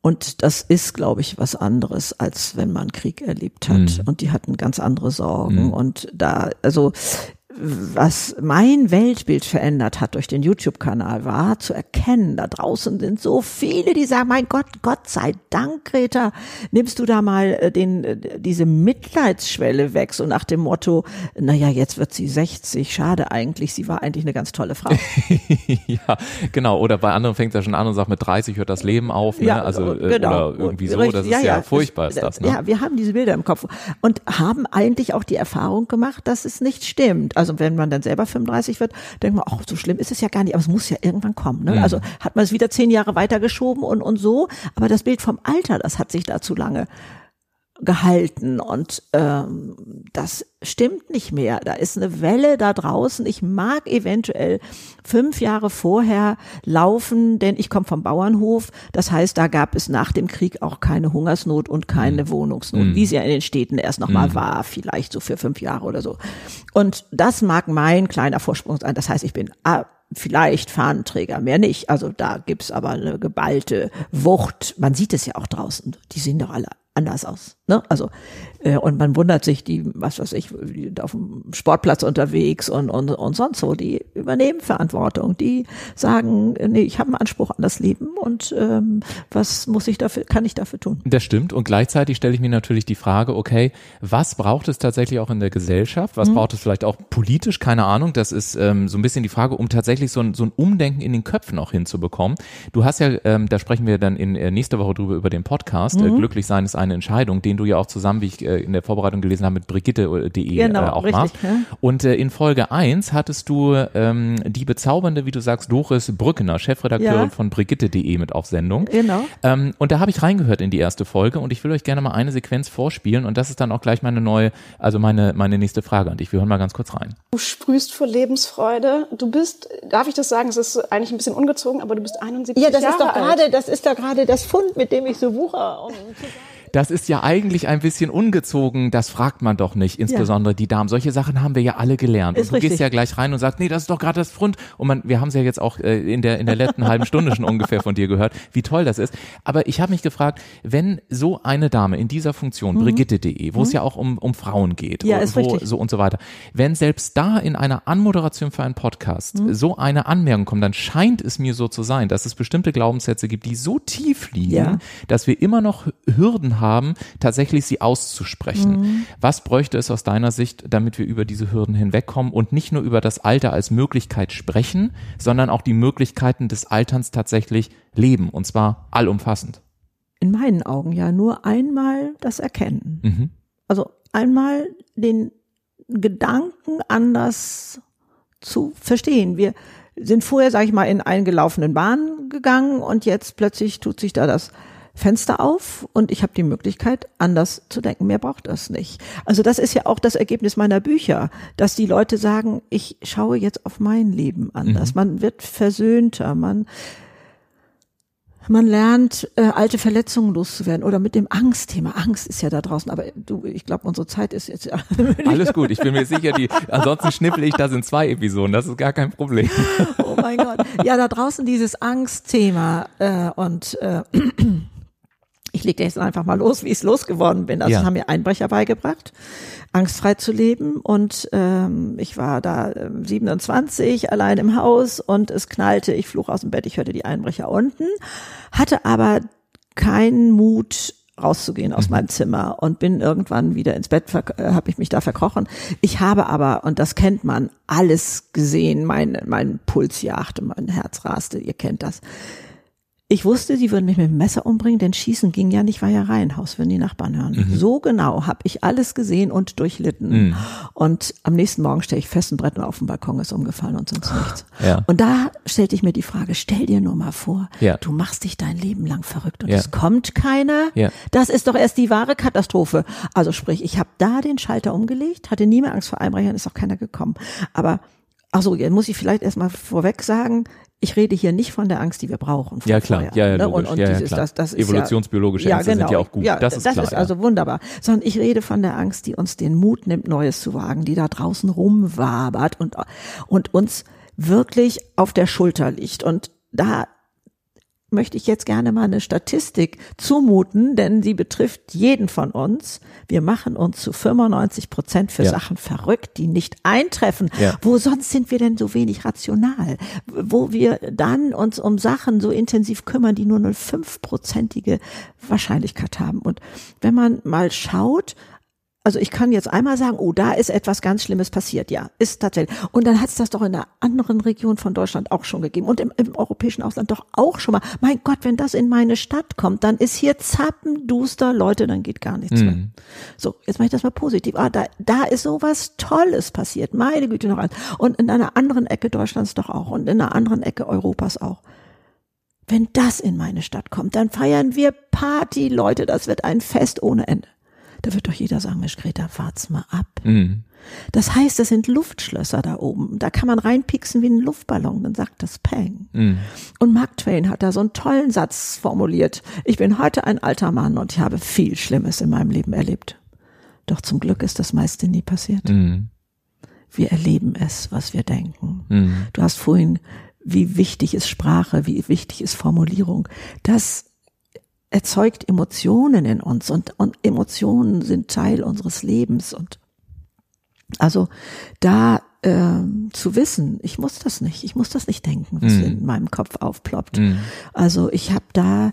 Und das ist, glaube ich, was anderes, als wenn man Krieg erlebt hat. Mhm. Und die hatten ganz andere Sorgen. Und da, also was mein Weltbild verändert hat durch den YouTube-Kanal, war zu erkennen, da draußen sind so viele, die sagen, mein Gott, Gott sei Dank, Greta, nimmst du da mal äh, den, äh, diese Mitleidsschwelle weg, so nach dem Motto, naja, jetzt wird sie 60, schade eigentlich, sie war eigentlich eine ganz tolle Frau. ja, genau. Oder bei anderen fängt es ja schon an und sagt, mit 30 hört das Leben auf, ne? also äh, genau. oder irgendwie so. Das ist ja, furchtbar, es- ist das. Ne? Ja, wir haben diese Bilder im Kopf und haben eigentlich auch die Erfahrung gemacht, dass es nicht stimmt. Also wenn man dann selber 35 wird, denkt man, ach, so schlimm ist es ja gar nicht, aber es muss ja irgendwann kommen. Ne? Mhm. Also hat man es wieder zehn Jahre weitergeschoben und, und so, aber das Bild vom Alter, das hat sich da zu lange gehalten und ähm, das stimmt nicht mehr. Da ist eine Welle da draußen. Ich mag eventuell fünf Jahre vorher laufen, denn ich komme vom Bauernhof. Das heißt, da gab es nach dem Krieg auch keine Hungersnot und keine Wohnungsnot, wie sie ja in den Städten erst nochmal war, vielleicht so für fünf Jahre oder so. Und das mag mein kleiner Vorsprung sein. Das heißt, ich bin ah, vielleicht Fahnenträger, mehr nicht. Also da gibt's aber eine geballte Wucht. Man sieht es ja auch draußen. Die sehen doch alle anders aus. Ne? Also und man wundert sich, die, was weiß ich, die auf dem Sportplatz unterwegs und, und, und sonst so, die übernehmen Verantwortung, die sagen, nee, ich habe einen Anspruch an das Leben und ähm, was muss ich dafür, kann ich dafür tun? Das stimmt. Und gleichzeitig stelle ich mir natürlich die Frage, okay, was braucht es tatsächlich auch in der Gesellschaft? Was mhm. braucht es vielleicht auch politisch? Keine Ahnung. Das ist ähm, so ein bisschen die Frage, um tatsächlich so ein, so ein Umdenken in den Köpfen auch hinzubekommen. Du hast ja, ähm, da sprechen wir dann in äh, nächster Woche drüber über den Podcast. Äh, mhm. Äh, Glücklich sein ist eine Entscheidung, den du ja auch zusammen, wie ich äh, in der Vorbereitung gelesen habe, mit Brigitte.de genau, äh, auch richtig, machst. Ja. Und äh, in Folge eins hattest du ähm, die bezaubernde, wie du sagst, Doris Brückener, Chefredakteurin ja. von Brigitte.de mit auf Sendung. Genau. Ähm, und da habe ich reingehört in die erste Folge und ich will euch gerne mal eine Sequenz vorspielen und das ist dann auch gleich meine neue, also meine, meine nächste Frage an dich. Wir hören mal ganz kurz rein. Du sprühst vor Lebensfreude. Du bist, darf ich das sagen, es ist eigentlich ein bisschen ungezogen, aber du bist 71 Jahre alt. Ja, das Jahre ist doch gerade, das ist doch gerade das Fund, mit dem ich so wucher. Um das ist ja eigentlich ein bisschen ungezogen, das fragt man doch nicht, insbesondere ja. die Damen. Solche Sachen haben wir ja alle gelernt. Ist und du richtig. gehst ja gleich rein und sagst, nee, das ist doch gerade das Front. Und man, wir haben es ja jetzt auch äh, in der in der letzten halben Stunde schon ungefähr von dir gehört, wie toll das ist. Aber ich habe mich gefragt, wenn so eine Dame in dieser Funktion, mhm. Brigitte.de, wo mhm. es ja auch um, um Frauen geht, ja, ist wo, richtig. so und so weiter, wenn selbst da in einer Anmoderation für einen Podcast mhm. so eine Anmerkung kommt, dann scheint es mir so zu sein, dass es bestimmte Glaubenssätze gibt, die so tief liegen, ja. dass wir immer noch Hürden haben, tatsächlich tatsächlich sie auszusprechen. Mhm. Was bräuchte es aus deiner Sicht, damit wir über diese Hürden hinwegkommen und nicht nur über das Alter als Möglichkeit sprechen, sondern auch die Möglichkeiten des Alterns tatsächlich leben und zwar allumfassend? In meinen Augen ja nur einmal das Erkennen. Mhm. Also einmal den Gedanken anders zu verstehen. Wir sind vorher, sage ich mal, in eingelaufenen Bahnen gegangen und jetzt plötzlich tut sich da das Fenster auf und ich habe die Möglichkeit, anders zu denken. Mehr braucht das nicht. Also das ist ja auch das Ergebnis meiner Bücher, dass die Leute sagen, ich schaue jetzt auf mein Leben anders. Mhm. Man wird versöhnter, man man lernt, äh, alte Verletzungen loszuwerden oder mit dem Angstthema. Angst ist ja da draußen, aber du, ich glaube, unsere Zeit ist jetzt ja. Alles gut, ich bin mir sicher, die, ansonsten schnippel ich das in zwei Episoden, das ist gar kein Problem. Oh mein Gott. Ja, da draußen dieses Angstthema äh, und äh, ich lege jetzt einfach mal los, wie ich es losgeworden bin. Also ja. haben mir Einbrecher beigebracht, angstfrei zu leben. Und ähm, ich war da äh, 27, allein im Haus und es knallte, ich flog aus dem Bett, ich hörte die Einbrecher unten, hatte aber keinen Mut, rauszugehen aus mhm. meinem Zimmer und bin irgendwann wieder ins Bett, äh, habe ich mich da verkrochen. Ich habe aber, und das kennt man, alles gesehen, mein, mein Puls jagte, mein Herz raste, ihr kennt das. Ich wusste, sie würden mich mit dem Messer umbringen, denn Schießen ging ja nicht, war ja Reihenhaus, wenn die Nachbarn hören. Mhm. So genau habe ich alles gesehen und durchlitten. Mhm. Und am nächsten Morgen stelle ich fest, ein Brett auf dem Balkon ist umgefallen und sonst nichts. Ja. Und da stellte ich mir die Frage, stell dir nur mal vor, ja. du machst dich dein Leben lang verrückt und ja. es kommt keiner. Das ist doch erst die wahre Katastrophe. Also sprich, ich habe da den Schalter umgelegt, hatte nie mehr Angst vor Einbrechern, ist auch keiner gekommen. Aber Ach so, jetzt muss ich vielleicht erstmal vorweg sagen, ich rede hier nicht von der Angst, die wir brauchen. Ja, klar. Vorher, ja, ja, ne? und, und ja, dieses, ja, klar. Das, das Evolutionsbiologische ja, Ängste genau. sind ja auch gut. Ja, das ist das klar. ist also wunderbar. Sondern ich rede von der Angst, die uns den Mut nimmt, Neues zu wagen, die da draußen rumwabert und, und uns wirklich auf der Schulter liegt. Und da möchte ich jetzt gerne mal eine Statistik zumuten, denn sie betrifft jeden von uns. Wir machen uns zu 95 Prozent für ja. Sachen verrückt, die nicht eintreffen. Ja. Wo sonst sind wir denn so wenig rational? Wo wir dann uns um Sachen so intensiv kümmern, die nur eine fünfprozentige Wahrscheinlichkeit haben. Und wenn man mal schaut, also ich kann jetzt einmal sagen, oh, da ist etwas ganz Schlimmes passiert. Ja, ist tatsächlich. Und dann hat es das doch in einer anderen Region von Deutschland auch schon gegeben und im, im, europäischen Ausland doch auch schon mal. Mein Gott, wenn das in meine Stadt kommt, dann ist hier zappenduster, Leute, dann geht gar nichts Mhm. mehr. So, jetzt mache ich das mal positiv. Ah, da, da ist sowas Tolles passiert. Meine Güte noch eins. Und in einer anderen Ecke Deutschlands doch auch und in einer anderen Ecke Europas auch. Wenn das in meine Stadt kommt, dann feiern wir Party, Leute. Das wird ein Fest ohne Ende. Da wird doch jeder sagen, Mensch, Greta, fahrt's mal ab. Mhm. Das heißt, das sind Luftschlösser da oben. Da kann man reinpieksen wie ein Luftballon, dann sagt das Peng. Mhm. Und Mark Twain hat da so einen tollen Satz formuliert. Ich bin heute ein alter Mann und ich habe viel Schlimmes in meinem Leben erlebt. Doch zum Glück ist das meiste nie passiert. Mhm. Wir erleben es, was wir denken. Mhm. Du hast vorhin, wie wichtig ist Sprache, wie wichtig ist Formulierung. Das erzeugt Emotionen in uns und, und Emotionen sind Teil unseres Lebens und also da ähm, zu wissen, ich muss das nicht, ich muss das nicht denken, was Mhm. in meinem Kopf aufploppt. Mhm. Also ich habe da,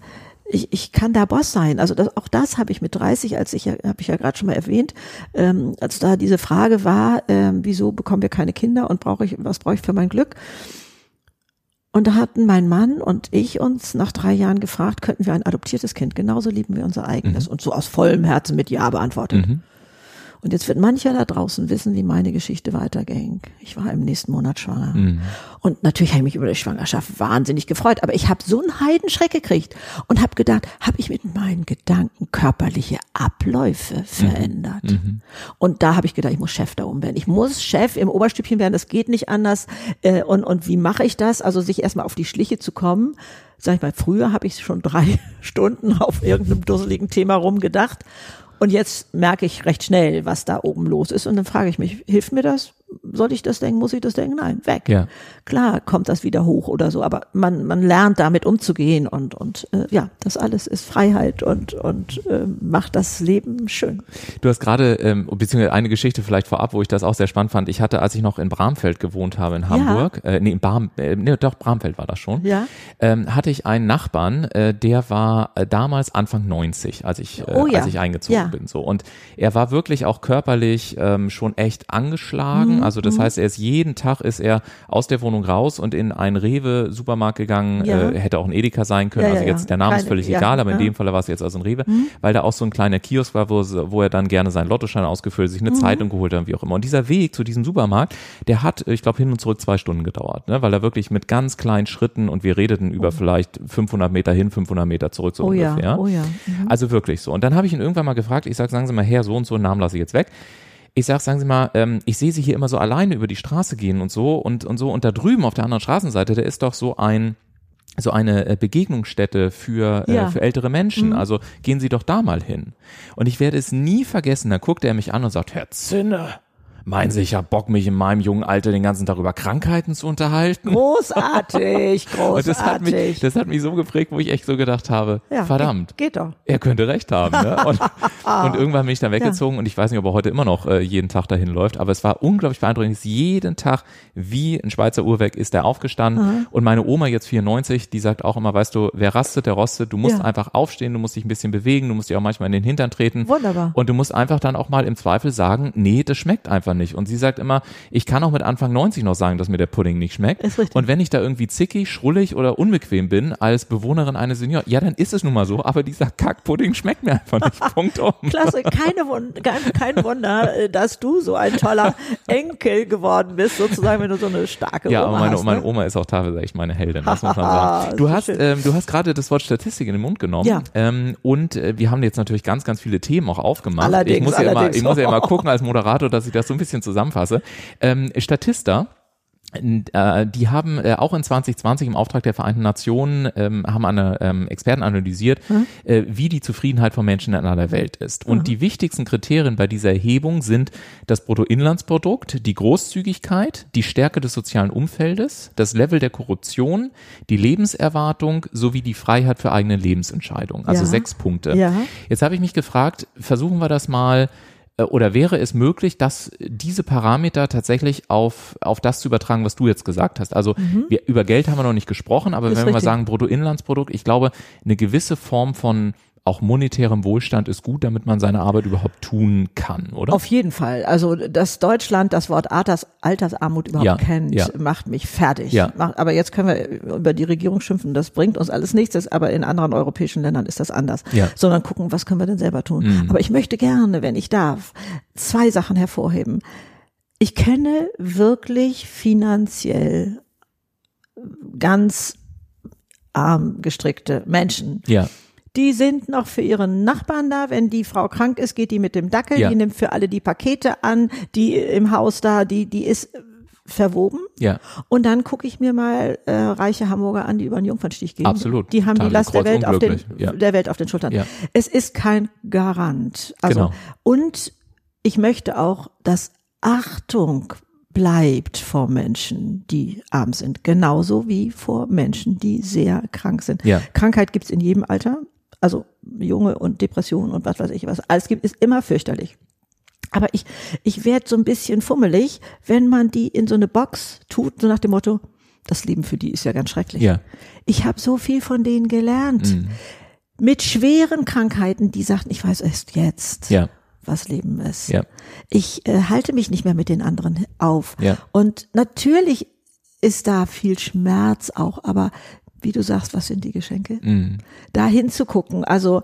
ich, ich kann da Boss sein. Also das, auch das habe ich mit 30, als ich ja, habe ich ja gerade schon mal erwähnt, ähm, als da diese Frage war, ähm, wieso bekommen wir keine Kinder und brauche ich, was brauche ich für mein Glück? Und da hatten mein Mann und ich uns nach drei Jahren gefragt, könnten wir ein adoptiertes Kind genauso lieben wie unser eigenes? Und so aus vollem Herzen mit Ja beantwortet. Mhm. Und jetzt wird mancher da draußen wissen, wie meine Geschichte weiterging. Ich war im nächsten Monat schwanger. Mhm. Und natürlich habe ich mich über die Schwangerschaft wahnsinnig gefreut, aber ich habe so einen Heidenschreck gekriegt und habe gedacht, habe ich mit meinen Gedanken körperliche Abläufe verändert. Und da habe ich gedacht, ich muss Chef da oben werden. Ich muss Chef im Oberstübchen werden, das geht nicht anders. Äh, Und, und wie mache ich das? Also sich erstmal auf die Schliche zu kommen. Sag ich mal, früher habe ich schon drei Stunden auf irgendeinem dusseligen Thema rumgedacht. Und jetzt merke ich recht schnell, was da oben los ist. Und dann frage ich mich, hilft mir das? Soll ich das denken? Muss ich das denken? Nein, weg. Ja. Klar kommt das wieder hoch oder so, aber man, man lernt damit umzugehen und, und äh, ja, das alles ist Freiheit und, und äh, macht das Leben schön. Du hast gerade, ähm, beziehungsweise eine Geschichte vielleicht vorab, wo ich das auch sehr spannend fand. Ich hatte, als ich noch in Bramfeld gewohnt habe, in Hamburg, äh, nee, in Barm, äh, nee, doch, Bramfeld war das schon, Ja. ähm, hatte ich einen Nachbarn, äh, der war äh, damals Anfang 90, als ich, äh, Oh ja. als ich eingezogen Ja. bin. So. Und er war wirklich auch körperlich ähm, schon echt angeschlagen. Mhm, Also das heißt, er ist jeden Tag ist er aus der Wohnung raus und in einen Rewe-Supermarkt gegangen, Ja. äh, hätte auch ein Edeka sein können. Ja, also ja, jetzt ja. der Name ist Keine- völlig ja, egal, aber in ja. Mhm. dem Fall war es jetzt also ein Rewe, weil da auch so ein kleiner Kiosk war, wo, wo er dann gerne seinen Lottoschein ausgefüllt, sich eine Mhm. Zeitung geholt hat wie auch immer. Und dieser Weg zu diesem Supermarkt, der hat, ich glaube, hin und zurück zwei Stunden gedauert, ne? weil er wirklich mit ganz kleinen Schritten und wir redeten über vielleicht 500 Meter hin, 500 Meter zurück so Oh ja, ungefähr. oh ja. Also wirklich so. Und dann habe ich ihn irgendwann mal gefragt, ich sage, sagen Sie mal, Herr, so und so, einen Namen lasse ich jetzt weg. Ich sag, sagen Sie mal, ähm, ich sehe Sie hier immer so alleine über die Straße gehen und so und, und so. Und da drüben auf der anderen Straßenseite, da ist doch so ein, so eine äh, Begegnungsstätte für, Ja. äh, für ältere Menschen. Also gehen Sie doch da mal hin. Und ich werde es nie vergessen. Da guckt er mich an und sagt, Herr Zinne, meinen Sie, ich hab Bock, mich in meinem jungen Alter den ganzen Tag über Krankheiten zu unterhalten? Großartig, Und das hat, mich, großartig. das hat mich so geprägt, wo ich echt so gedacht habe, ja, verdammt Geht, geht doch. er könnte recht haben. Ne? Und, und irgendwann bin ich dann weggezogen und ich weiß nicht, ob er heute immer noch äh, jeden Tag dahin läuft, aber es war unglaublich beeindruckend. Ist jeden Tag wie ein Schweizer Uhrwerk ist er aufgestanden und meine Oma jetzt 94, die sagt auch immer, weißt du, wer rastet, der rostet. Du musst Ja. einfach aufstehen, du musst dich ein bisschen bewegen, du musst dich auch manchmal in den Hintern treten. Wunderbar. Und du musst einfach dann auch mal im Zweifel sagen, nee, das schmeckt einfach nicht. Und sie sagt immer, ich kann auch mit Anfang 90 noch sagen, dass mir der Pudding nicht schmeckt. Ist richtig. Und wenn ich da irgendwie zickig, schrullig oder unbequem bin als Bewohnerin eines Senior, ja, dann ist es nun mal so, aber dieser Kackpudding schmeckt mir einfach nicht. Punkt um. Klasse, keine Wun kein, kein Wunder, äh, dass du so ein toller Enkel geworden bist, sozusagen, wenn du so eine starke Ja, Oma aber meine, hast. meine ne? Oma ist auch teilweise echt meine Heldin, das muss man sagen. Du hast, ähm, du hast gerade das Wort Statistik in den Mund genommen. Ja. Ähm, und äh, wir haben jetzt natürlich ganz, ganz viele Themen auch aufgemacht. Allerdings, ich muss ja immer, ich muss ja immer gucken als Moderator, dass ich das so ein bisschen zusammenfasse. Ähm, Statista äh, die haben äh, auch in 2020 im Auftrag der Vereinten Nationen ähm, haben eine ähm, Experten analysiert, äh, wie die Zufriedenheit von Menschen in aller Welt ist. Und die wichtigsten Kriterien bei dieser Erhebung sind das Bruttoinlandsprodukt, die Großzügigkeit, die Stärke des sozialen Umfeldes, das Level der Korruption, die Lebenserwartung sowie die Freiheit für eigene Lebensentscheidungen. Also Ja. sechs Punkte. Ja. Jetzt habe ich mich gefragt, versuchen wir das mal oder wäre es möglich, dass diese Parameter tatsächlich auf, auf das zu übertragen, was du jetzt gesagt hast? Also wir, über Geld haben wir noch nicht gesprochen, aber Mhm. Wenn wir mal richtig. sagen Bruttoinlandsprodukt, ich glaube, eine gewisse Form von auch monetärem Wohlstand ist gut, damit man seine Arbeit überhaupt tun kann, oder? Auf jeden Fall. Also, dass Deutschland das Wort Alters, Altersarmut überhaupt Ja, kennt, ja. macht mich fertig. Ja. Macht, aber jetzt können wir über die Regierung schimpfen, das bringt uns alles nichts, das, aber in anderen europäischen Ländern ist das anders. Ja. Mhm. Sondern gucken, was können wir denn selber tun. Aber ich möchte gerne, wenn ich darf, zwei Sachen hervorheben. Ich kenne wirklich finanziell ganz arm gestrickte Menschen, ja, die sind noch für ihren Nachbarn da. Wenn die Frau krank ist, geht die mit dem Dackel. Ja. Die nimmt für alle die Pakete an, die im Haus da, die, die ist verwoben. ja, Und dann gucke ich mir mal äh, reiche Hamburger an, die über den Jungfernstich gehen. Absolut. Die haben die Teilweise Last der Welt, auf den. Ja. der Welt auf den Schultern. Ja. Es ist kein Garant. Also, Genau. Und ich möchte auch, dass Achtung bleibt vor Menschen, die arm sind. Genauso wie vor Menschen, die sehr krank sind. Ja. Krankheit gibt's in jedem Alter. Also Junge und Depression und was weiß ich was, alles gibt, ist immer fürchterlich. Aber ich, ich werde so ein bisschen fummelig, wenn man die in so eine Box tut, so nach dem Motto, das Leben für die ist ja ganz schrecklich. Ja. Ich habe so viel von denen gelernt. Mhm. Mit schweren Krankheiten, die sagten, ich weiß erst jetzt, Ja. was Leben ist. Ja. Ich äh, halte mich nicht mehr mit den anderen auf. Ja. Und natürlich ist da viel Schmerz auch, aber wie du sagst, was sind die Geschenke? Mhm. Da hinzugucken, also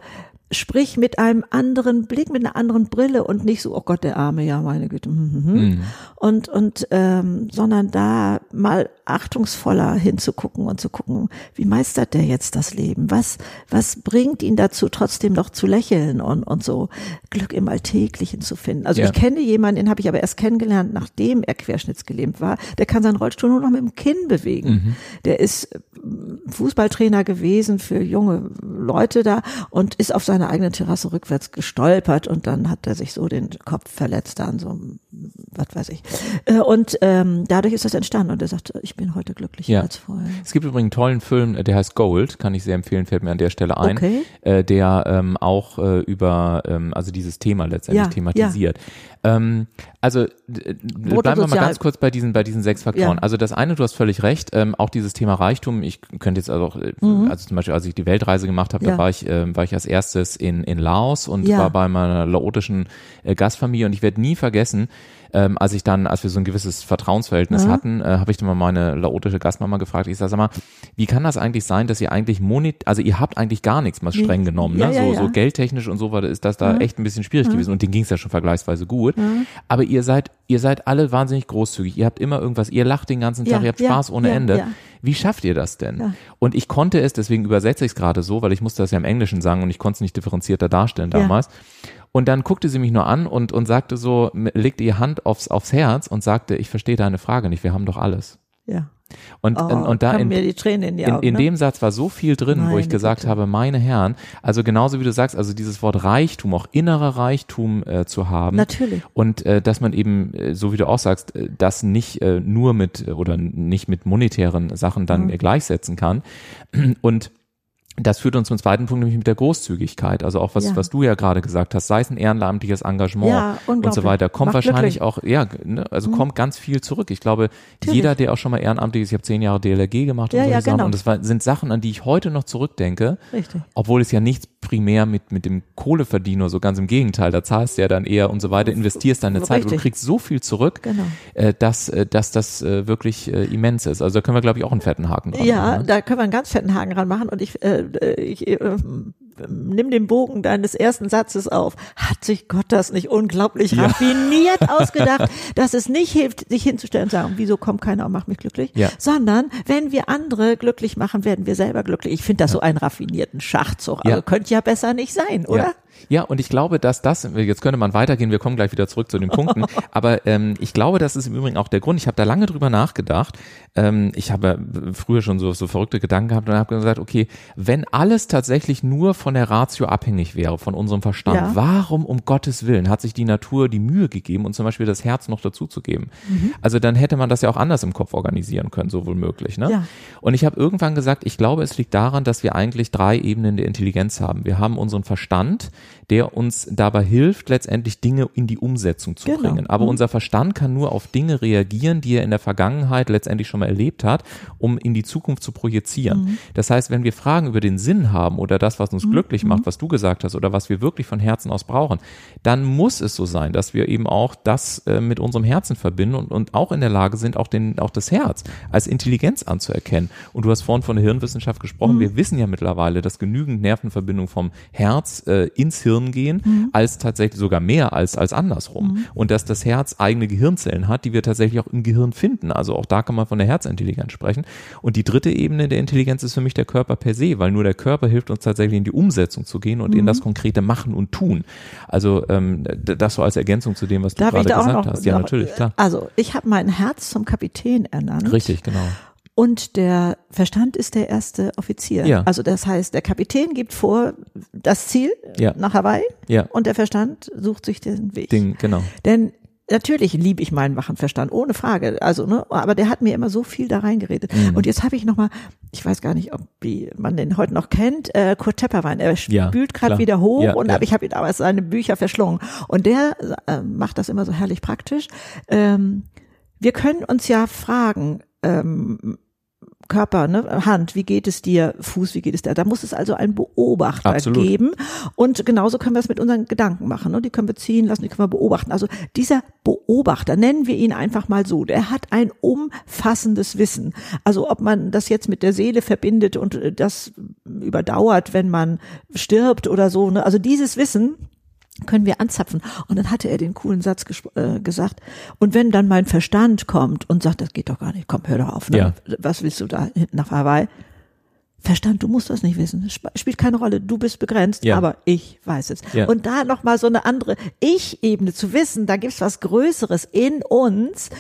sprich mit einem anderen Blick, mit einer anderen Brille und nicht so, oh Gott, der Arme, ja, meine Güte. mhm, mhm. Mhm. Und, und ähm, sondern da mal achtungsvoller hinzugucken und zu gucken, wie meistert der jetzt das Leben? Was, was bringt ihn dazu, trotzdem noch zu lächeln und, und so Glück im Alltäglichen zu finden? Also Ja. ich kenne jemanden, den habe ich aber erst kennengelernt, nachdem er querschnittsgelähmt war. Der kann seinen Rollstuhl nur noch mit dem Kinn bewegen. Mhm. Der ist äh, Fußballtrainer gewesen für junge Leute da und ist auf seiner eigenen Terrasse rückwärts gestolpert und dann hat er sich so den Kopf verletzt an so was weiß ich. Äh, Und ähm, dadurch ist das entstanden und er sagte, ich bin heute glücklicher Ja. als vorher. Es gibt übrigens einen tollen Film, äh, der heißt Gold, kann ich sehr empfehlen, fällt mir an der Stelle ein, Okay. äh, der ähm, auch äh, über ähm, also dieses Thema letztendlich Ja, thematisiert. Ähm, also bleiben wir mal ganz kurz bei diesen bei diesen sechs Faktoren. Ja. Also das eine, du hast völlig recht, ähm, auch dieses Thema Reichtum. Ich könnte jetzt also auch, äh, also zum Beispiel, als ich die Weltreise gemacht habe, Mhm. Ja. da war ich ähm, war ich als erstes in in Laos und Ja. war bei meiner laotischen äh, Gastfamilie und ich werde nie vergessen, ähm, als ich dann, als wir so ein gewisses Vertrauensverhältnis hatten, äh, habe ich dann mal meine laotische Gastmama gefragt. Ich sage, sag mal, wie kann das eigentlich sein, dass ihr eigentlich monet, also ihr habt eigentlich gar nichts mal streng genommen, ne? ja, so, ja. so geldtechnisch und so war ist das da echt ein bisschen schwierig gewesen und denen ging es ja schon vergleichsweise gut. Aber ihr seid, ihr seid alle wahnsinnig großzügig. Ihr habt immer irgendwas, ihr lacht den ganzen Tag, ihr habt Spaß ohne Ende. Wie schafft ihr das denn? Und ich konnte es, deswegen übersetze ich es gerade so, weil ich musste das ja im Englischen sagen und ich konnte es nicht differenzierter darstellen damals. Und dann guckte sie mich nur an und, und sagte so, legte ihr Hand aufs, aufs Herz und sagte, ich verstehe deine Frage nicht, wir haben doch alles. Ja. Und, Oh, und, da in, in in, Augen. in ne? dem Satz war so viel drin, wo ich Meine gesagt Güte. habe, meine Herren, also genauso wie du sagst, also dieses Wort Reichtum, auch innerer Reichtum äh, zu haben. Natürlich. Und äh, dass man eben, äh, so wie du auch sagst, äh, das nicht äh, nur mit äh, oder nicht mit monetären Sachen dann Mhm. gleichsetzen kann. Und das führt uns zum zweiten Punkt, nämlich mit der Großzügigkeit. Also auch was, Ja. was du ja gerade gesagt hast, sei es ein ehrenamtliches Engagement Ja, und so weiter, kommt Macht wahrscheinlich glücklich. auch, ja, ne, also kommt ganz viel zurück. Ich glaube, Natürlich. jeder, der auch schon mal ehrenamtlich ist, ich habe zehn Jahre DLRG gemacht und Ja, solche ja, Sachen, genau. und das war, sind Sachen, an die ich heute noch zurückdenke, Richtig. obwohl es ja nichts primär mit, mit dem Kohleverdiener, so ganz im Gegenteil, da zahlst du ja dann eher und so weiter, investierst deine Zeit und du Richtig. kriegst so viel zurück, Genau. äh, dass, äh, dass das äh, wirklich äh, immens ist. Also da können wir, glaube ich, auch einen fetten Haken dran Ja, machen. Ne? da können wir einen ganz fetten Haken dran machen und ich, ich nimm den Bogen deines ersten Satzes auf. Hat sich Gott das nicht unglaublich Ja. raffiniert ausgedacht, dass es nicht hilft, sich hinzustellen und sagen, wieso kommt keiner und macht mich glücklich, Ja. sondern wenn wir andere glücklich machen, werden wir selber glücklich. Ich finde das so einen raffinierten Schachzug. Also Ja. könnte ja besser nicht sein, oder? Ja. Und ich glaube, dass das, jetzt könnte man weitergehen, wir kommen gleich wieder zurück zu den Punkten, aber ähm, ich glaube, das ist im Übrigen auch der Grund, ich habe da lange drüber nachgedacht, ähm, ich habe früher schon so, so verrückte Gedanken gehabt und habe gesagt, okay, wenn alles tatsächlich nur von der Ratio abhängig wäre, von unserem Verstand, Ja. warum um Gottes Willen hat sich die Natur die Mühe gegeben und zum Beispiel das Herz noch dazu zu geben? Also dann hätte man das ja auch anders im Kopf organisieren können, so wohl möglich. Ne? Ja. Und ich habe irgendwann gesagt, ich glaube, es liegt daran, dass wir eigentlich drei Ebenen der Intelligenz haben. Wir haben unseren Verstand, der uns dabei hilft, letztendlich Dinge in die Umsetzung zu Genau. bringen. Aber Mhm. unser Verstand kann nur auf Dinge reagieren, die er in der Vergangenheit letztendlich schon mal erlebt hat, um in die Zukunft zu projizieren. Mhm. Das heißt, wenn wir Fragen über den Sinn haben oder das, was uns glücklich macht, was du gesagt hast, oder was wir wirklich von Herzen aus brauchen, dann muss es so sein, dass wir eben auch das äh, mit unserem Herzen verbinden und, und auch in der Lage sind, auch, den, auch das Herz als Intelligenz anzuerkennen. Und du hast vorhin von der Hirnwissenschaft gesprochen. Wir wissen ja mittlerweile, dass genügend Nervenverbindungen vom Herz äh, ins Hirn gehen, als tatsächlich sogar mehr als, als andersrum. Und dass das Herz eigene Gehirnzellen hat, die wir tatsächlich auch im Gehirn finden. Also auch da kann man von der Herzintelligenz sprechen. Und die dritte Ebene der Intelligenz ist für mich der Körper per se, weil nur der Körper hilft uns tatsächlich in die Umsetzung zu gehen und in das konkrete Machen und Tun. Also ähm, das so als Ergänzung zu dem, was du Darf gerade gesagt noch? hast. Ja, noch- natürlich, klar. Also ich habe mein Herz zum Kapitän ernannt. Richtig, genau. Und der Verstand ist der erste Offizier. Ja. Also das heißt, der Kapitän gibt vor das Ziel Ja. nach Hawaii Ja. und der Verstand sucht sich den Weg. Ding, genau. Denn natürlich liebe ich meinen wachen Verstand, ohne Frage. Also, ne, aber der hat mir immer so viel da reingeredet. Und jetzt habe ich noch mal, ich weiß gar nicht, ob wie man den heute noch kennt, äh, Kurt Tepperwein. Er Ja, spült gerade wieder hoch Ja, und ja. aber ich habe ihn damals seine Bücher verschlungen. Und der äh, macht das immer so herrlich praktisch. Ähm, wir können uns ja fragen, ähm, Körper, ne, Hand, wie geht es dir, Fuß, wie geht es dir? Da muss es also einen Beobachter Absolut. geben. Und genauso können wir es mit unseren Gedanken machen. Ne? Die können wir ziehen lassen, die können wir beobachten. Also dieser Beobachter, nennen wir ihn einfach mal so, der hat ein umfassendes Wissen. Also ob man das jetzt mit der Seele verbindet und äh, das überdauert, wenn man stirbt oder so. Ne? Also dieses Wissen, können wir anzapfen. Und dann hatte er den coolen Satz äh, gesagt. Und wenn dann mein Verstand kommt und sagt, das geht doch gar nicht, komm, hör doch auf. Ne? Ja. Was willst du da hinten nach Hawaii? Verstand, du musst das nicht wissen. Es sp- spielt keine Rolle. Du bist begrenzt, Ja. aber ich weiß es. Ja. Und da nochmal so eine andere Ich-Ebene zu wissen, da gibt's was Größeres in uns,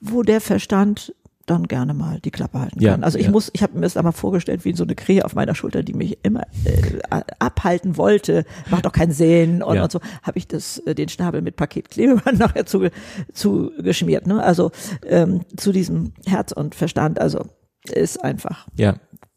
wo der Verstand dann gerne mal die Klappe halten Ja, kann. Also ich ja. muss, ich habe mir das einmal vorgestellt wie so eine Krähe auf meiner Schulter, die mich immer äh, abhalten wollte. Macht doch keinen Sinn und, Ja. und so. Habe ich das äh, den Schnabel mit Paketklebeband nachher zu, zu geschmiert. Ne? Also ähm, zu diesem Herz und Verstand. Also ist einfach. Ja.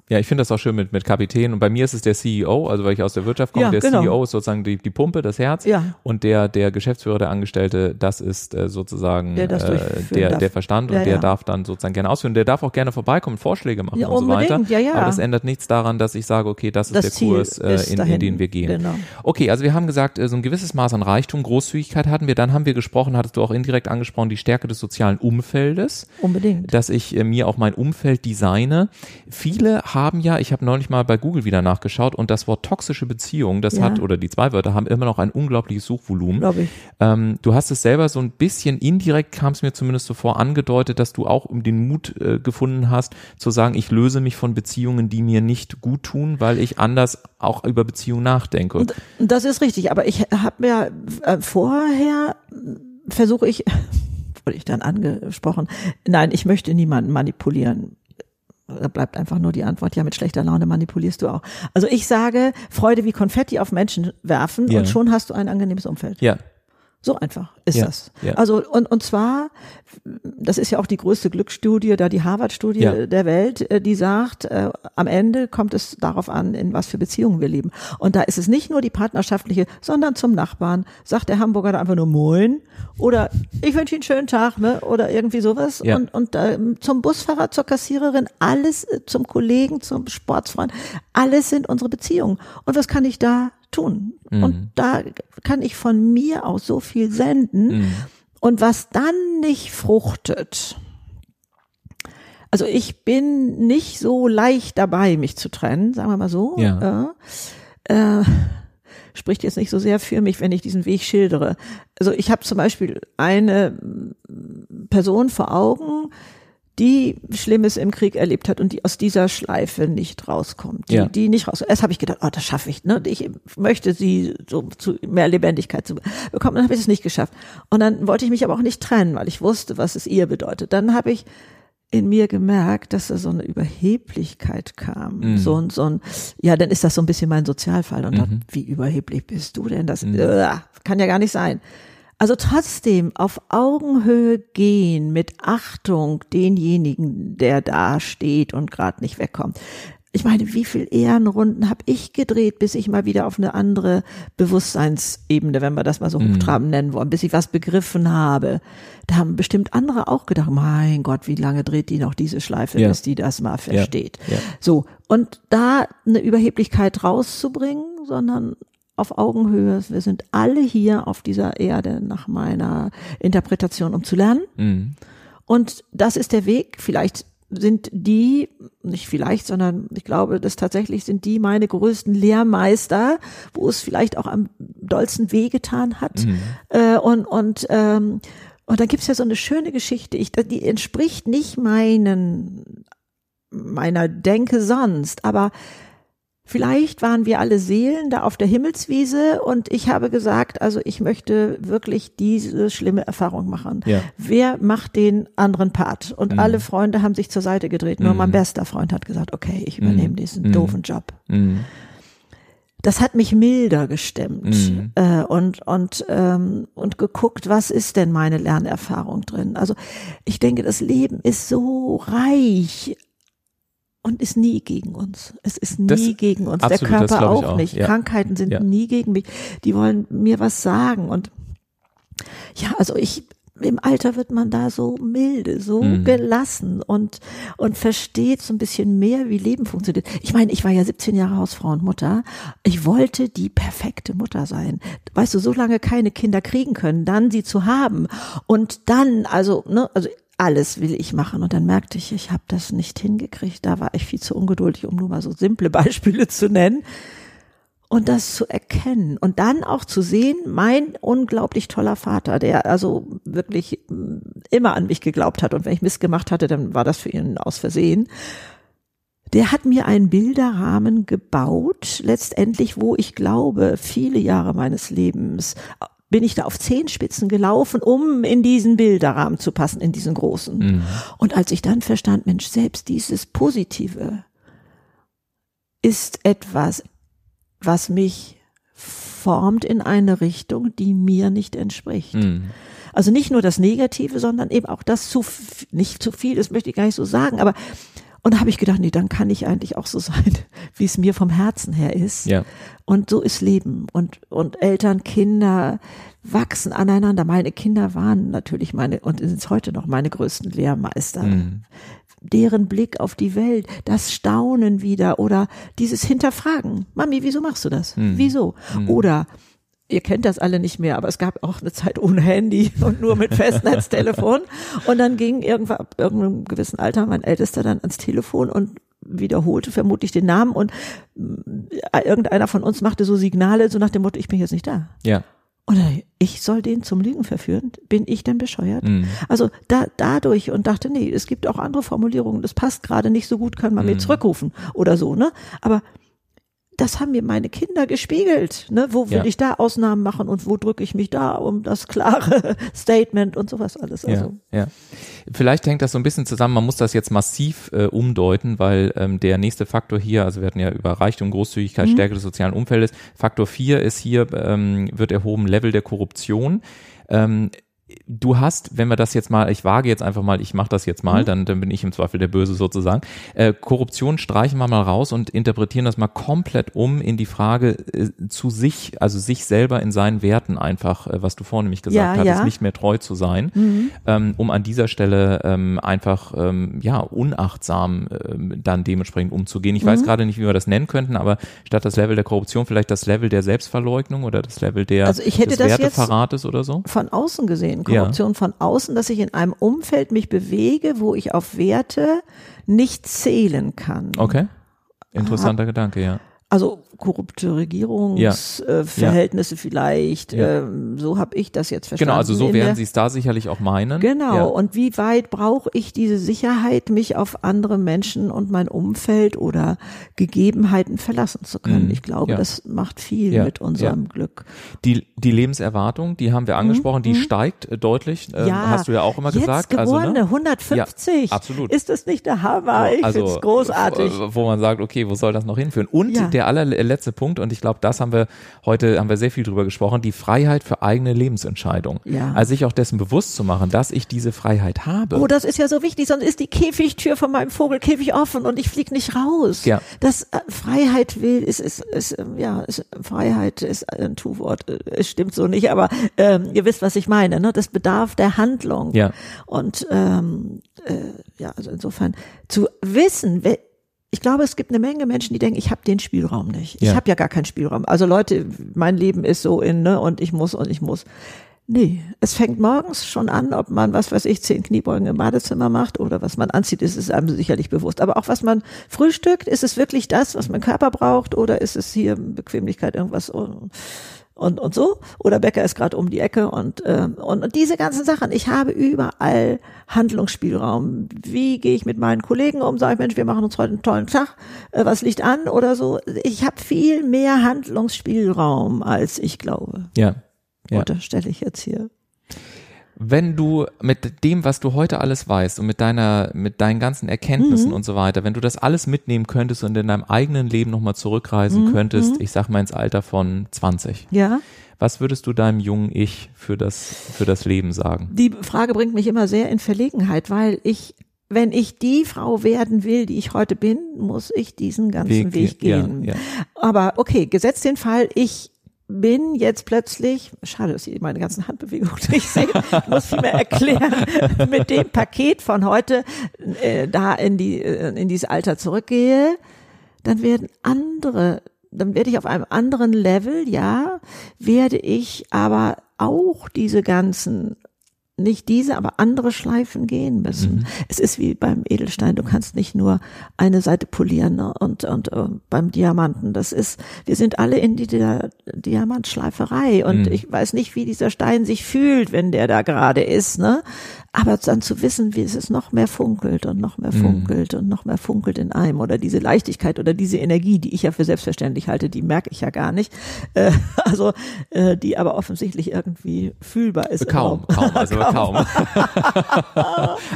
Ja, ich finde das auch schön mit, mit Kapitän. Und bei mir ist es der CEO, also weil ich aus der Wirtschaft komme, Ja, der genau. CEO ist sozusagen die, die Pumpe, das Herz. Ja. Und der, der Geschäftsführer, der Angestellte, das ist äh, sozusagen Der äh, der, darf. der Verstand Ja, und der ja. darf dann sozusagen gerne ausführen. Der darf auch gerne vorbeikommen, Vorschläge machen und so weiter. unbedingt. Ja, ja. Aber das ändert nichts daran, dass ich sage, okay, das ist Das der Ziel Kurs, äh, in, in den wir gehen. Genau. Okay, also wir haben gesagt, äh, so ein gewisses Maß an Reichtum, Großzügigkeit hatten wir. Dann haben wir gesprochen, hattest du auch indirekt angesprochen, die Stärke des sozialen Umfeldes Unbedingt. dass ich äh, mir auch mein Umfeld designe. Viele haben ja, ich habe neulich mal bei Google wieder nachgeschaut und das Wort toxische Beziehung, das Ja. hat, oder die zwei Wörter haben immer noch ein unglaubliches Suchvolumen. Glaube ich. Ähm, du hast es selber so ein bisschen indirekt, kam es mir zumindest so vor, angedeutet, dass du auch um den Mut äh, gefunden hast, zu sagen, ich löse mich von Beziehungen, die mir nicht gut tun, weil ich anders auch über Beziehungen nachdenke. Und das ist richtig, aber ich habe mir äh, vorher versuche ich, wurde ich dann angesprochen, nein, ich möchte niemanden manipulieren. Da bleibt einfach nur die Antwort, ja, mit schlechter Laune manipulierst du auch. Also ich sage, Freude wie Konfetti auf Menschen werfen Ja. und schon hast du ein angenehmes Umfeld. ja, So einfach ist Ja, das. ja. Also und und zwar, das ist ja auch die größte Glücksstudie, da die Harvard-Studie Ja. der Welt, äh, die sagt, äh, am Ende kommt es darauf an, in was für Beziehungen wir leben. Und da ist es nicht nur die partnerschaftliche, sondern zum Nachbarn. Sagt der Hamburger da einfach nur Moin oder ich wünsche Ihnen einen schönen Tag, ne? Oder irgendwie sowas. Und und ähm, zum Busfahrer, zur Kassiererin, alles äh, zum Kollegen, zum Sportsfreund, alles sind unsere Beziehungen. Und was kann ich da tun? Und da kann ich von mir aus so viel senden. Und was dann nicht fruchtet, also ich bin nicht so leicht dabei, mich zu trennen, sagen wir mal so. Ja. Äh, äh, spricht jetzt nicht so sehr für mich, wenn ich diesen Weg schildere. Also ich habe zum Beispiel eine Person vor Augen, die Schlimmes im Krieg erlebt hat und die aus dieser Schleife nicht rauskommt, die, Ja. die nicht raus. Erst habe ich gedacht, oh, das schaffe ich. Ne? Ich möchte sie so zu mehr Lebendigkeit zu bekommen. Dann habe ich es nicht geschafft. Und dann wollte ich mich aber auch nicht trennen, weil ich wusste, was es ihr bedeutet. Dann habe ich in mir gemerkt, dass da so eine Überheblichkeit kam. So ein, so ein, ja, dann ist das so ein bisschen mein Sozialfall. Und dachte, wie überheblich bist du denn? Das äh, kann ja gar nicht sein. Also trotzdem auf Augenhöhe gehen mit Achtung denjenigen, der da steht und gerade nicht wegkommt. Ich meine, wie viel Ehrenrunden habe ich gedreht, bis ich mal wieder auf eine andere Bewusstseinsebene, wenn wir das mal so hochtrabend nennen wollen, bis ich was begriffen habe. Da haben bestimmt andere auch gedacht, mein Gott, wie lange dreht die noch diese Schleife, Ja. bis die das mal versteht. ja. So, und da eine Überheblichkeit rauszubringen, sondern auf Augenhöhe, wir sind alle hier auf dieser Erde nach meiner Interpretation, um zu lernen. Mhm. Und das ist der Weg. Vielleicht sind die, nicht vielleicht, sondern ich glaube, das tatsächlich sind die meine größten Lehrmeister, wo es vielleicht auch am dollsten wehgetan hat. Äh, und und ähm, und dann gibt's ja so eine schöne Geschichte, ich, die entspricht nicht meinen meiner Denke sonst, aber Vielleicht waren wir alle Seelen da auf der Himmelswiese und ich habe gesagt, also ich möchte wirklich diese schlimme Erfahrung machen. Ja. Wer macht den anderen Part? Und alle Freunde haben sich zur Seite gedreht. Nur mein bester Freund hat gesagt, okay, ich übernehme diesen doofen Job. Mhm. das hat mich milder gestemmt Mhm. äh, und und ähm, und geguckt, was ist denn meine Lernerfahrung drin? Also ich denke, das Leben ist so reich und ist nie gegen uns. Es ist nie Das- gegen uns. absolut, Der Körper auch, auch, nicht. ja. Krankheiten sind Ja. nie gegen mich. Die wollen mir was sagen und ja, also ich im Alter wird man da so milde, so Mhm. gelassen und und versteht so ein bisschen mehr, wie Leben funktioniert. Ich meine, ich war ja 17 Jahre Hausfrau und Mutter. Ich wollte die perfekte Mutter sein. Weißt du, so lange keine Kinder kriegen können, dann sie zu haben und dann also ne, also alles will ich machen und dann merkte ich, ich habe das nicht hingekriegt. Da war ich viel zu ungeduldig, um nur mal so simple Beispiele zu nennen und das zu erkennen und dann auch zu sehen, mein unglaublich toller Vater, der also wirklich mm, immer an mich geglaubt hat und wenn ich Mist gemacht hatte, dann war das für ihn aus Versehen. Der hat mir einen Bilderrahmen gebaut, letztendlich, wo ich glaube, viele Jahre meines Lebens bin ich da auf Zehenspitzen gelaufen, um in diesen Bilderrahmen zu passen, in diesen großen. Mhm. Und als ich dann verstand, Mensch, selbst dieses Positive ist etwas, was mich formt in eine Richtung, die mir nicht entspricht. Mhm. Also nicht nur das Negative, sondern eben auch das zu, nicht zu viel, das möchte ich gar nicht so sagen, aber und da habe ich gedacht, nee, dann kann ich eigentlich auch so sein, wie es mir vom Herzen her ist. Ja. Und so ist Leben. Und, und Eltern, Kinder wachsen aneinander. Meine Kinder waren natürlich meine, und sind es heute noch meine größten Lehrmeister. Mhm. Deren Blick auf die Welt, das Staunen wieder oder dieses Hinterfragen. Mami, wieso machst du das? Mhm. Wieso? Oder Ihr kennt das alle nicht mehr, aber es gab auch eine Zeit ohne Handy und nur mit Festnetztelefon. Und dann ging irgendwann ab irgendeinem gewissen Alter mein Ältester dann ans Telefon und wiederholte vermutlich den Namen und äh, irgendeiner von uns machte so Signale, so nach dem Motto, ich bin jetzt nicht da. Ja. Und dann, ich soll den zum Lügen verführen? Bin ich denn bescheuert? Mhm. Also da, dadurch und dachte, nee, es gibt auch andere Formulierungen, das passt gerade nicht so gut, kann man mir zurückrufen oder so, ne? Aber das haben mir meine Kinder gespiegelt, ne? Wo will Ja. ich da Ausnahmen machen und wo drücke ich mich da um das klare Statement und sowas alles. Also, Ja, ja. Vielleicht hängt das so ein bisschen zusammen, man muss das jetzt massiv äh, umdeuten, weil ähm, der nächste Faktor hier, also wir hatten ja über Reichtum, Mhm. Großzügigkeit, Stärke des sozialen Umfeldes, Faktor 4 ist hier, ähm, wird erhoben, Level der Korruption. Ähm, Du hast, wenn wir das jetzt mal, ich wage jetzt einfach mal, ich mache das jetzt Mhm. mal, dann, dann bin ich im Zweifel der Böse sozusagen. Äh, Korruption streichen wir mal raus und interpretieren das mal komplett um in die Frage äh, zu sich, also sich selber in seinen Werten einfach, äh, was du vorhin nämlich gesagt Ja, hattest, ja. nicht mehr treu zu sein, ähm, um an dieser Stelle ähm, einfach ähm, ja unachtsam ähm, dann dementsprechend umzugehen. Ich Mhm. weiß gerade nicht, wie wir das nennen könnten, aber statt das Level der Korruption vielleicht das Level der Selbstverleugnung oder das Level der Also ich hätte des das Werteverrates oder so. von außen gesehen, Ja. Korruption von außen, dass ich in einem Umfeld mich bewege, wo ich auf Werte nicht zählen kann. Okay. Interessanter Gedanke, ja. Also korrupte Regierungsverhältnisse äh, Verhältnisse vielleicht, Ja. ähm, so habe ich das jetzt verstanden. Genau, also so werden Sie es da sicherlich auch meinen. Genau, Ja. und wie weit brauche ich diese Sicherheit, mich auf andere Menschen und mein Umfeld oder Gegebenheiten verlassen zu können? Mhm. Ich glaube, Ja. das macht viel Ja. mit unserem Glück. Die, die Lebenserwartung, die haben wir angesprochen, die steigt äh, deutlich, ähm, hast du ja auch immer jetzt gesagt. Geborene, Also, ne? 150. Ja, absolut. Ist das nicht der Hammer? Ich also, find's großartig. äh, Wo man sagt, okay, wo soll das noch hinführen? Und Ja. Der allerletzte Punkt, und ich glaube, das haben wir heute, haben wir sehr viel drüber gesprochen, die Freiheit für eigene Lebensentscheidung. Ja. Also sich auch dessen bewusst zu machen, dass ich diese Freiheit habe. Oh, das ist ja so wichtig, sonst ist die Käfigtür von meinem Vogelkäfig offen und ich flieg nicht raus. Ja. Das äh, Freiheit will, ist, ist, ist, ähm, ja, ist, Freiheit ist ein Tu-Wort, äh, es stimmt so nicht, aber ähm, ihr wisst, was ich meine, ne? Das bedarf der Handlung. Ja. Und ähm, äh, ja, also insofern zu wissen, ich glaube, es gibt eine Menge Menschen, die denken, ich habe den Spielraum nicht. Ich Ja. habe ja gar keinen Spielraum. Also Leute, mein Leben ist so in, ne, und ich muss und ich muss. Nee, es fängt morgens schon an, ob man, was weiß ich, zehn Kniebeugen im Badezimmer macht oder was man anzieht, ist es einem sicherlich bewusst. Aber auch was man frühstückt, ist es wirklich das, was mein Körper braucht oder ist es hier Bequemlichkeit irgendwas und, und, und so? Oder Bäcker ist gerade um die Ecke und, ähm, und, und diese ganzen Sachen. Ich habe überall Handlungsspielraum. Wie gehe ich mit meinen Kollegen um? Sage ich, Mensch, wir machen uns heute einen tollen Tag. Äh, was liegt an oder so? Ich habe viel mehr Handlungsspielraum, als ich glaube. Ja. Ja. Unterstelle ich jetzt hier. Wenn du mit dem, was du heute alles weißt und mit deiner, mit deinen ganzen Erkenntnissen Mhm. und so weiter, wenn du das alles mitnehmen könntest und in deinem eigenen Leben nochmal Mhm. zurückreisen könntest, ich sag mal ins Alter von 20, Ja. was würdest du deinem jungen Ich für das, für das Leben sagen? Die Frage bringt mich immer sehr in Verlegenheit, weil ich, wenn ich die Frau werden will, die ich heute bin, muss ich diesen ganzen Weg, ja, gehen. ja. Aber okay, gesetzt den Fall, ich bin jetzt plötzlich, schade, dass ihr meine ganzen Handbewegungen nicht seht, ich muss viel mehr erklären, mit dem Paket von heute äh, da in die äh, in dieses Alter zurückgehe, dann werden andere, dann werde ich auf einem anderen Level, ja, werde ich aber auch diese ganzen nicht diese, aber andere Schleifen gehen müssen. Es ist wie beim Edelstein, du kannst nicht nur eine Seite polieren ne? und, und äh, beim Diamanten, das ist, wir sind alle in dieser Diamantschleiferei und ich weiß nicht, wie dieser Stein sich fühlt, wenn der da gerade ist, ne? Aber dann zu wissen, wie es ist, noch mehr funkelt und noch mehr funkelt und noch mehr funkelt in einem oder diese Leichtigkeit oder diese Energie, die ich ja für selbstverständlich halte, die merke ich ja gar nicht. Äh, also, äh, die aber offensichtlich irgendwie fühlbar ist. im Kaum, kaum, also kaum.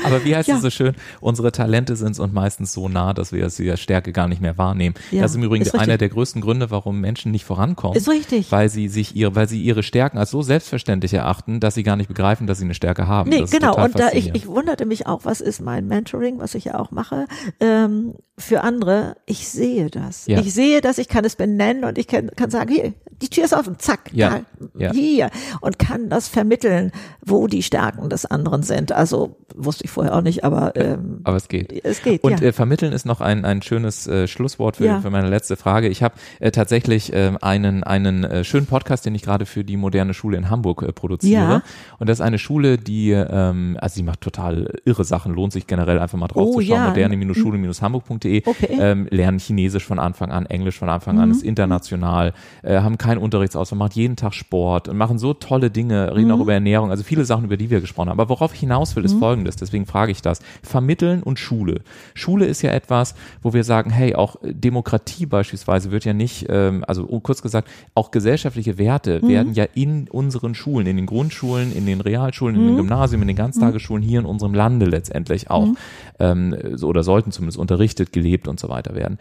Aber wie heißt Ja. es so schön? Unsere Talente sind uns meistens so nah, dass wir sie als Stärke gar nicht mehr wahrnehmen. Ja, das ist im Übrigen ist einer der größten Gründe, warum Menschen nicht vorankommen. Ist richtig. Weil sie sich ihre, weil sie ihre Stärken als so selbstverständlich erachten, dass sie gar nicht begreifen, dass sie eine Stärke haben. Nee, Das genau. total Und da ich, ich wunderte mich auch, was ist mein Mentoring, was ich ja auch mache, ähm, für andere. Ich sehe das. Ja. Ich sehe das, ich kann es benennen und ich kann, kann sagen, hier, die Tür ist offen, zack, Ja, da, ja. hier. Und kann das vermitteln, wo die Stärken des anderen sind. Also wusste ich vorher auch nicht, aber, ähm, Aber es geht. es geht. Und ja. äh, vermitteln ist noch ein, ein schönes äh, Schlusswort für, Ja. für meine letzte Frage. Ich habe äh, tatsächlich äh, einen, einen äh, schönen Podcast, den ich gerade für die moderne Schule in Hamburg äh, produziere. Ja. Und das ist eine Schule, die, ähm, also sie macht total irre Sachen, lohnt sich generell einfach mal drauf Oh, zu schauen. ja. Okay. Ähm, lernen Chinesisch von Anfang an, Englisch von Anfang an, ist international, äh, haben keinen Unterrichtsausfall, macht jeden Tag Sport und machen so tolle Dinge, reden auch über Ernährung, also viele Sachen, über die wir gesprochen haben. Aber worauf ich hinaus will, ist folgendes, deswegen frage ich das. Vermitteln und Schule. Schule ist ja etwas, wo wir sagen, hey, auch Demokratie beispielsweise wird ja nicht, ähm, also kurz gesagt, auch gesellschaftliche Werte werden ja in unseren Schulen, in den Grundschulen, in den Realschulen, in den Gymnasien, in den Ganztagesschulen hier in unserem Lande letztendlich auch ähm, so, oder sollten zumindest unterrichtet, gelebt und so weiter werden.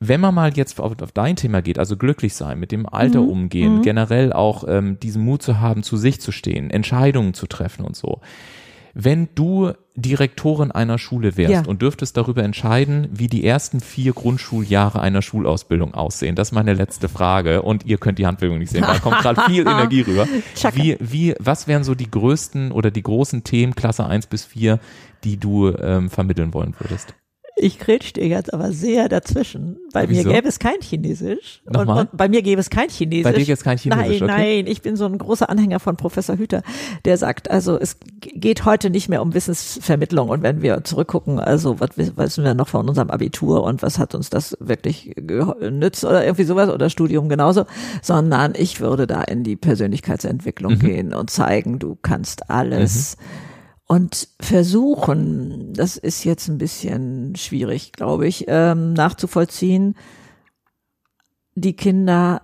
Wenn man mal jetzt auf, auf dein Thema geht, also glücklich sein, mit dem Alter umgehen, generell auch ähm, diesen Mut zu haben, zu sich zu stehen, Entscheidungen zu treffen und so. Wenn du Direktorin einer Schule wärst Ja. und dürftest darüber entscheiden, wie die ersten vier Grundschuljahre einer Schulausbildung aussehen, das ist meine letzte Frage und ihr könnt die Handbewegung nicht sehen, da kommt gerade viel Energie rüber. Wie, wie, was wären so die größten oder die großen Themen Klasse 1 bis 4, die du ähm, vermitteln wollen würdest? Ich grätsch dir jetzt aber sehr dazwischen. Bei Wieso? mir gäbe es kein Chinesisch. Und, Nochmal? und bei mir gäbe es kein Chinesisch. Bei dir gäbe es kein Chinesisch, Nein, okay. nein, ich bin so ein großer Anhänger von Professor Hüter, der sagt, also es geht heute nicht mehr um Wissensvermittlung. Und wenn wir zurückgucken, also was wi- wissen wir noch von unserem Abitur und was hat uns das wirklich genützt oder irgendwie sowas oder Studium genauso, sondern ich würde da in die Persönlichkeitsentwicklung Mhm. gehen und zeigen, du kannst alles und versuchen, das ist jetzt ein bisschen schwierig, glaube ich, ähm, nachzuvollziehen, die Kinder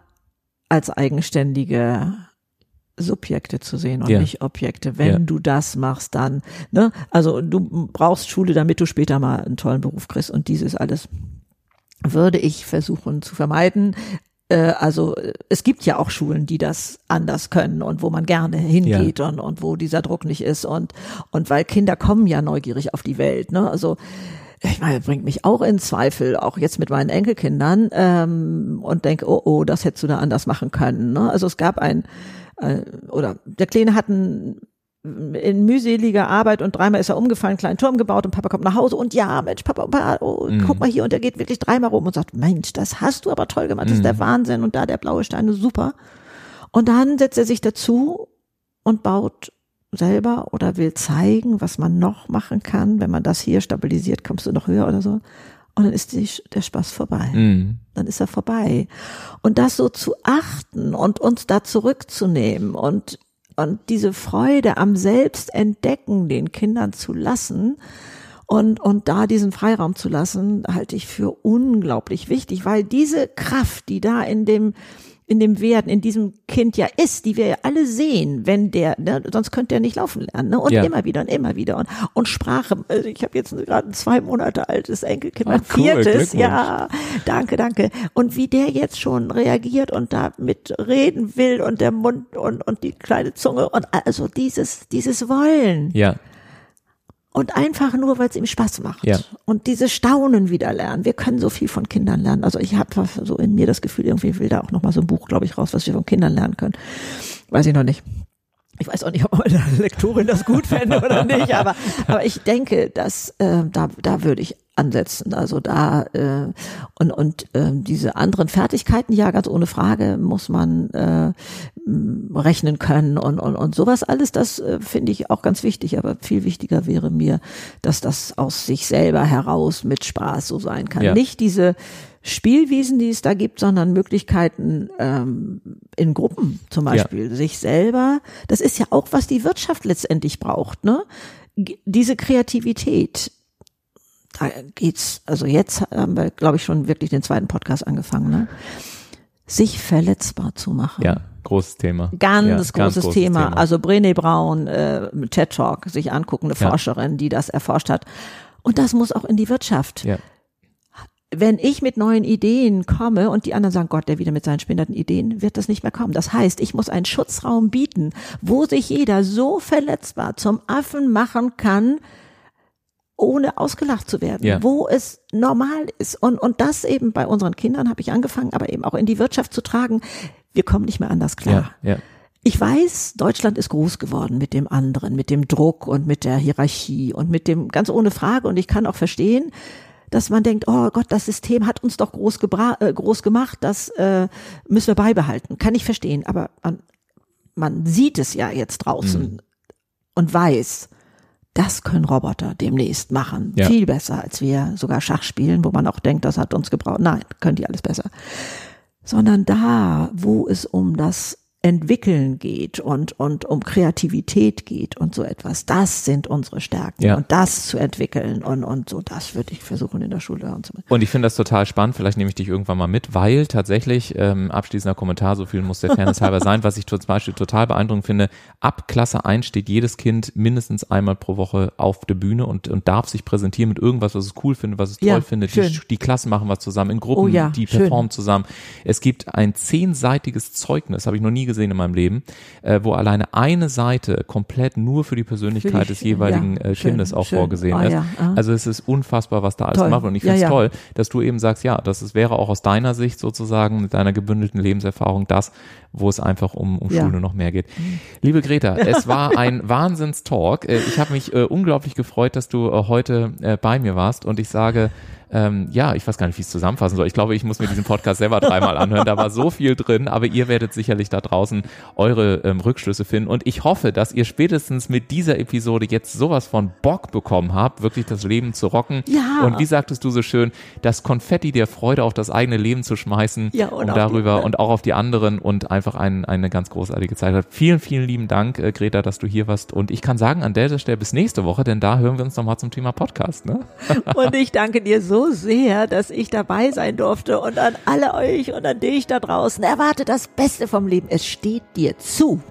als eigenständige Subjekte zu sehen und Ja. nicht Objekte. Wenn Ja. du das machst, dann, ne, also du brauchst Schule, damit du später mal einen tollen Beruf kriegst und dieses alles würde ich versuchen zu vermeiden. Äh, Also es gibt ja auch Schulen, die das anders können und wo man gerne hingeht und, und wo dieser Druck nicht ist und und weil Kinder kommen ja neugierig auf die Welt, ne? Also ich meine, bringt mich auch in Zweifel, auch jetzt mit meinen Enkelkindern ähm, und denke, oh oh, das hättest du da anders machen können. Ne? Also es gab ein äh, oder der Kleine hat ein in mühseliger Arbeit und dreimal ist er umgefallen, einen kleinen Turm gebaut und Papa kommt nach Hause und ja, Mensch, Papa, Papa oh, guck mal hier und er geht wirklich dreimal rum und sagt, Mensch, das hast du aber toll gemacht, das ist der Wahnsinn und da der blaue Stein, super. Und dann setzt er sich dazu und baut selber oder will zeigen, was man noch machen kann, wenn man das hier stabilisiert, kommst du noch höher oder so. Und dann ist die, der Spaß vorbei Mhm. dann ist er vorbei. Und das so zu achten und uns da zurückzunehmen und, und diese Freude am Selbstentdecken den Kindern zu lassen und, und da diesen Freiraum zu lassen, halte ich für unglaublich wichtig, weil diese Kraft, die da in dem, in dem Werden, in diesem Kind ja ist, die wir ja alle sehen, wenn der, ne, sonst könnte er nicht laufen lernen. Ne? Und Ja. immer wieder und immer wieder. Und, und Sprache, also ich habe jetzt gerade ein zwei Monate altes Enkelkind, mein cool, viertes, ja, danke, danke. Und wie der jetzt schon reagiert und da mit reden will und der Mund und, und die kleine Zunge und also dieses, dieses Wollen Ja, und einfach nur, weil es ihm Spaß macht. Ja. Und diese Staunen wieder lernen. Wir können so viel von Kindern lernen. Also ich habe so in mir das Gefühl, irgendwie will da auch noch mal so ein Buch, glaube ich, raus, was wir von Kindern lernen können. Weiß ich noch nicht. Ich weiß auch nicht, ob meine Lektorin das gut fände oder nicht, aber, aber ich denke, dass äh, da, da würde ich ansetzen. Also da äh, und, und äh, diese anderen Fertigkeiten, ja, ganz ohne Frage, muss man äh, rechnen können und, und, und sowas alles, das äh, finde ich auch ganz wichtig. Aber viel wichtiger wäre mir, dass das aus sich selber heraus mit Spaß so sein kann. Ja. Nicht diese Spielwiesen, die es da gibt, sondern Möglichkeiten ähm, in Gruppen zum Beispiel, sich selber. Das ist ja auch, was die Wirtschaft letztendlich braucht, ne? Diese Kreativität. Da geht's, also jetzt haben wir, glaube ich, schon wirklich den zweiten Podcast angefangen, ne? Sich verletzbar zu machen. ja, großes Thema. Ganz, ja, großes, ganz großes Thema. Also Brené Brown, äh, TED Talk, sich angucken, eine Ja. Forscherin, die das erforscht hat. Und das muss auch in die Wirtschaft ja, wenn ich mit neuen Ideen komme und die anderen sagen, Gott, der wieder mit seinen spinnerten Ideen, wird das nicht mehr kommen. Das heißt, ich muss einen Schutzraum bieten, wo sich jeder so verletzbar zum Affen machen kann, ohne ausgelacht zu werden, Ja. wo es normal ist. Und, und das eben bei unseren Kindern habe ich angefangen, aber eben auch in die Wirtschaft zu tragen. Wir kommen nicht mehr anders klar. ja, ja. Ich weiß, Deutschland ist groß geworden mit dem anderen, mit dem Druck und mit der Hierarchie und mit dem, ganz ohne Frage. Und ich kann auch verstehen, dass man denkt, oh Gott, das System hat uns doch groß, gebra äh, groß gemacht, das äh, müssen wir beibehalten. Kann ich verstehen. Aber man, man sieht es ja jetzt draußen und weiß, das können Roboter demnächst machen. Ja. Viel besser, als wir sogar Schach spielen, wo man auch denkt, das hat uns gebraucht. Nein, können die alles besser sondern da, wo es um das Entwickeln geht und, und um Kreativität geht und so etwas, das sind unsere Stärken Ja. und das zu entwickeln und, und so, das würde ich versuchen in der Schule zu machen. Und ich finde das total spannend, vielleicht nehme ich dich irgendwann mal mit, weil tatsächlich, ähm, abschließender Kommentar, so viel muss der Fairness halber sein, was ich zum Beispiel total beeindruckend finde, ab Klasse 1 steht jedes Kind mindestens einmal pro Woche auf der Bühne und, und darf sich präsentieren mit irgendwas, was es cool findet, was es Ja, toll findet. Die, schön. die Klassen machen was zusammen, in Gruppen, Oh ja, die schön. performen zusammen. Es gibt ein zehnseitiges Zeugnis, habe ich noch nie gesehen in meinem Leben, äh, wo alleine eine Seite komplett nur für die Persönlichkeit Für des jeweiligen ja, äh, schön, Kindes auch schön. vorgesehen Ah, ist. ja, ah. Also es ist unfassbar, was da alles Toll. gemacht wird. Und ich finde es ja. toll, dass du eben sagst, ja, das ist, wäre auch aus deiner Sicht sozusagen mit deiner gebündelten Lebenserfahrung das, wo es einfach um, um. Schule noch mehr geht. Liebe Greta, es war ein Wahnsinnstalk. Äh, Ich habe mich äh, unglaublich gefreut, dass du äh, heute äh, bei mir warst und ich sage, ähm, ja, ich weiß gar nicht, wie ich es zusammenfassen soll. Ich glaube, ich muss mir diesen Podcast selber dreimal anhören. Da war so viel drin, aber ihr werdet sicherlich da draußen eure ähm, Rückschlüsse finden. Und ich hoffe, dass ihr spätestens mit dieser Episode jetzt sowas von Bock bekommen habt, wirklich das Leben zu rocken. Ja. Und wie sagtest du so schön, das Konfetti der Freude auf das eigene Leben zu schmeißen Ja, und und auch darüber die- und auch auf die anderen und einfach ein, eine ganz großartige Zeit hat. Vielen, vielen lieben Dank, äh, Greta, dass du hier warst. Und ich kann sagen, an der Stelle bis nächste Woche, denn da hören wir uns nochmal zum Thema Podcast. Ne? Und ich danke dir so sehr, dass ich dabei sein durfte und an alle euch und an dich da draußen. Erwarte das Beste vom Leben. Es steht dir zu.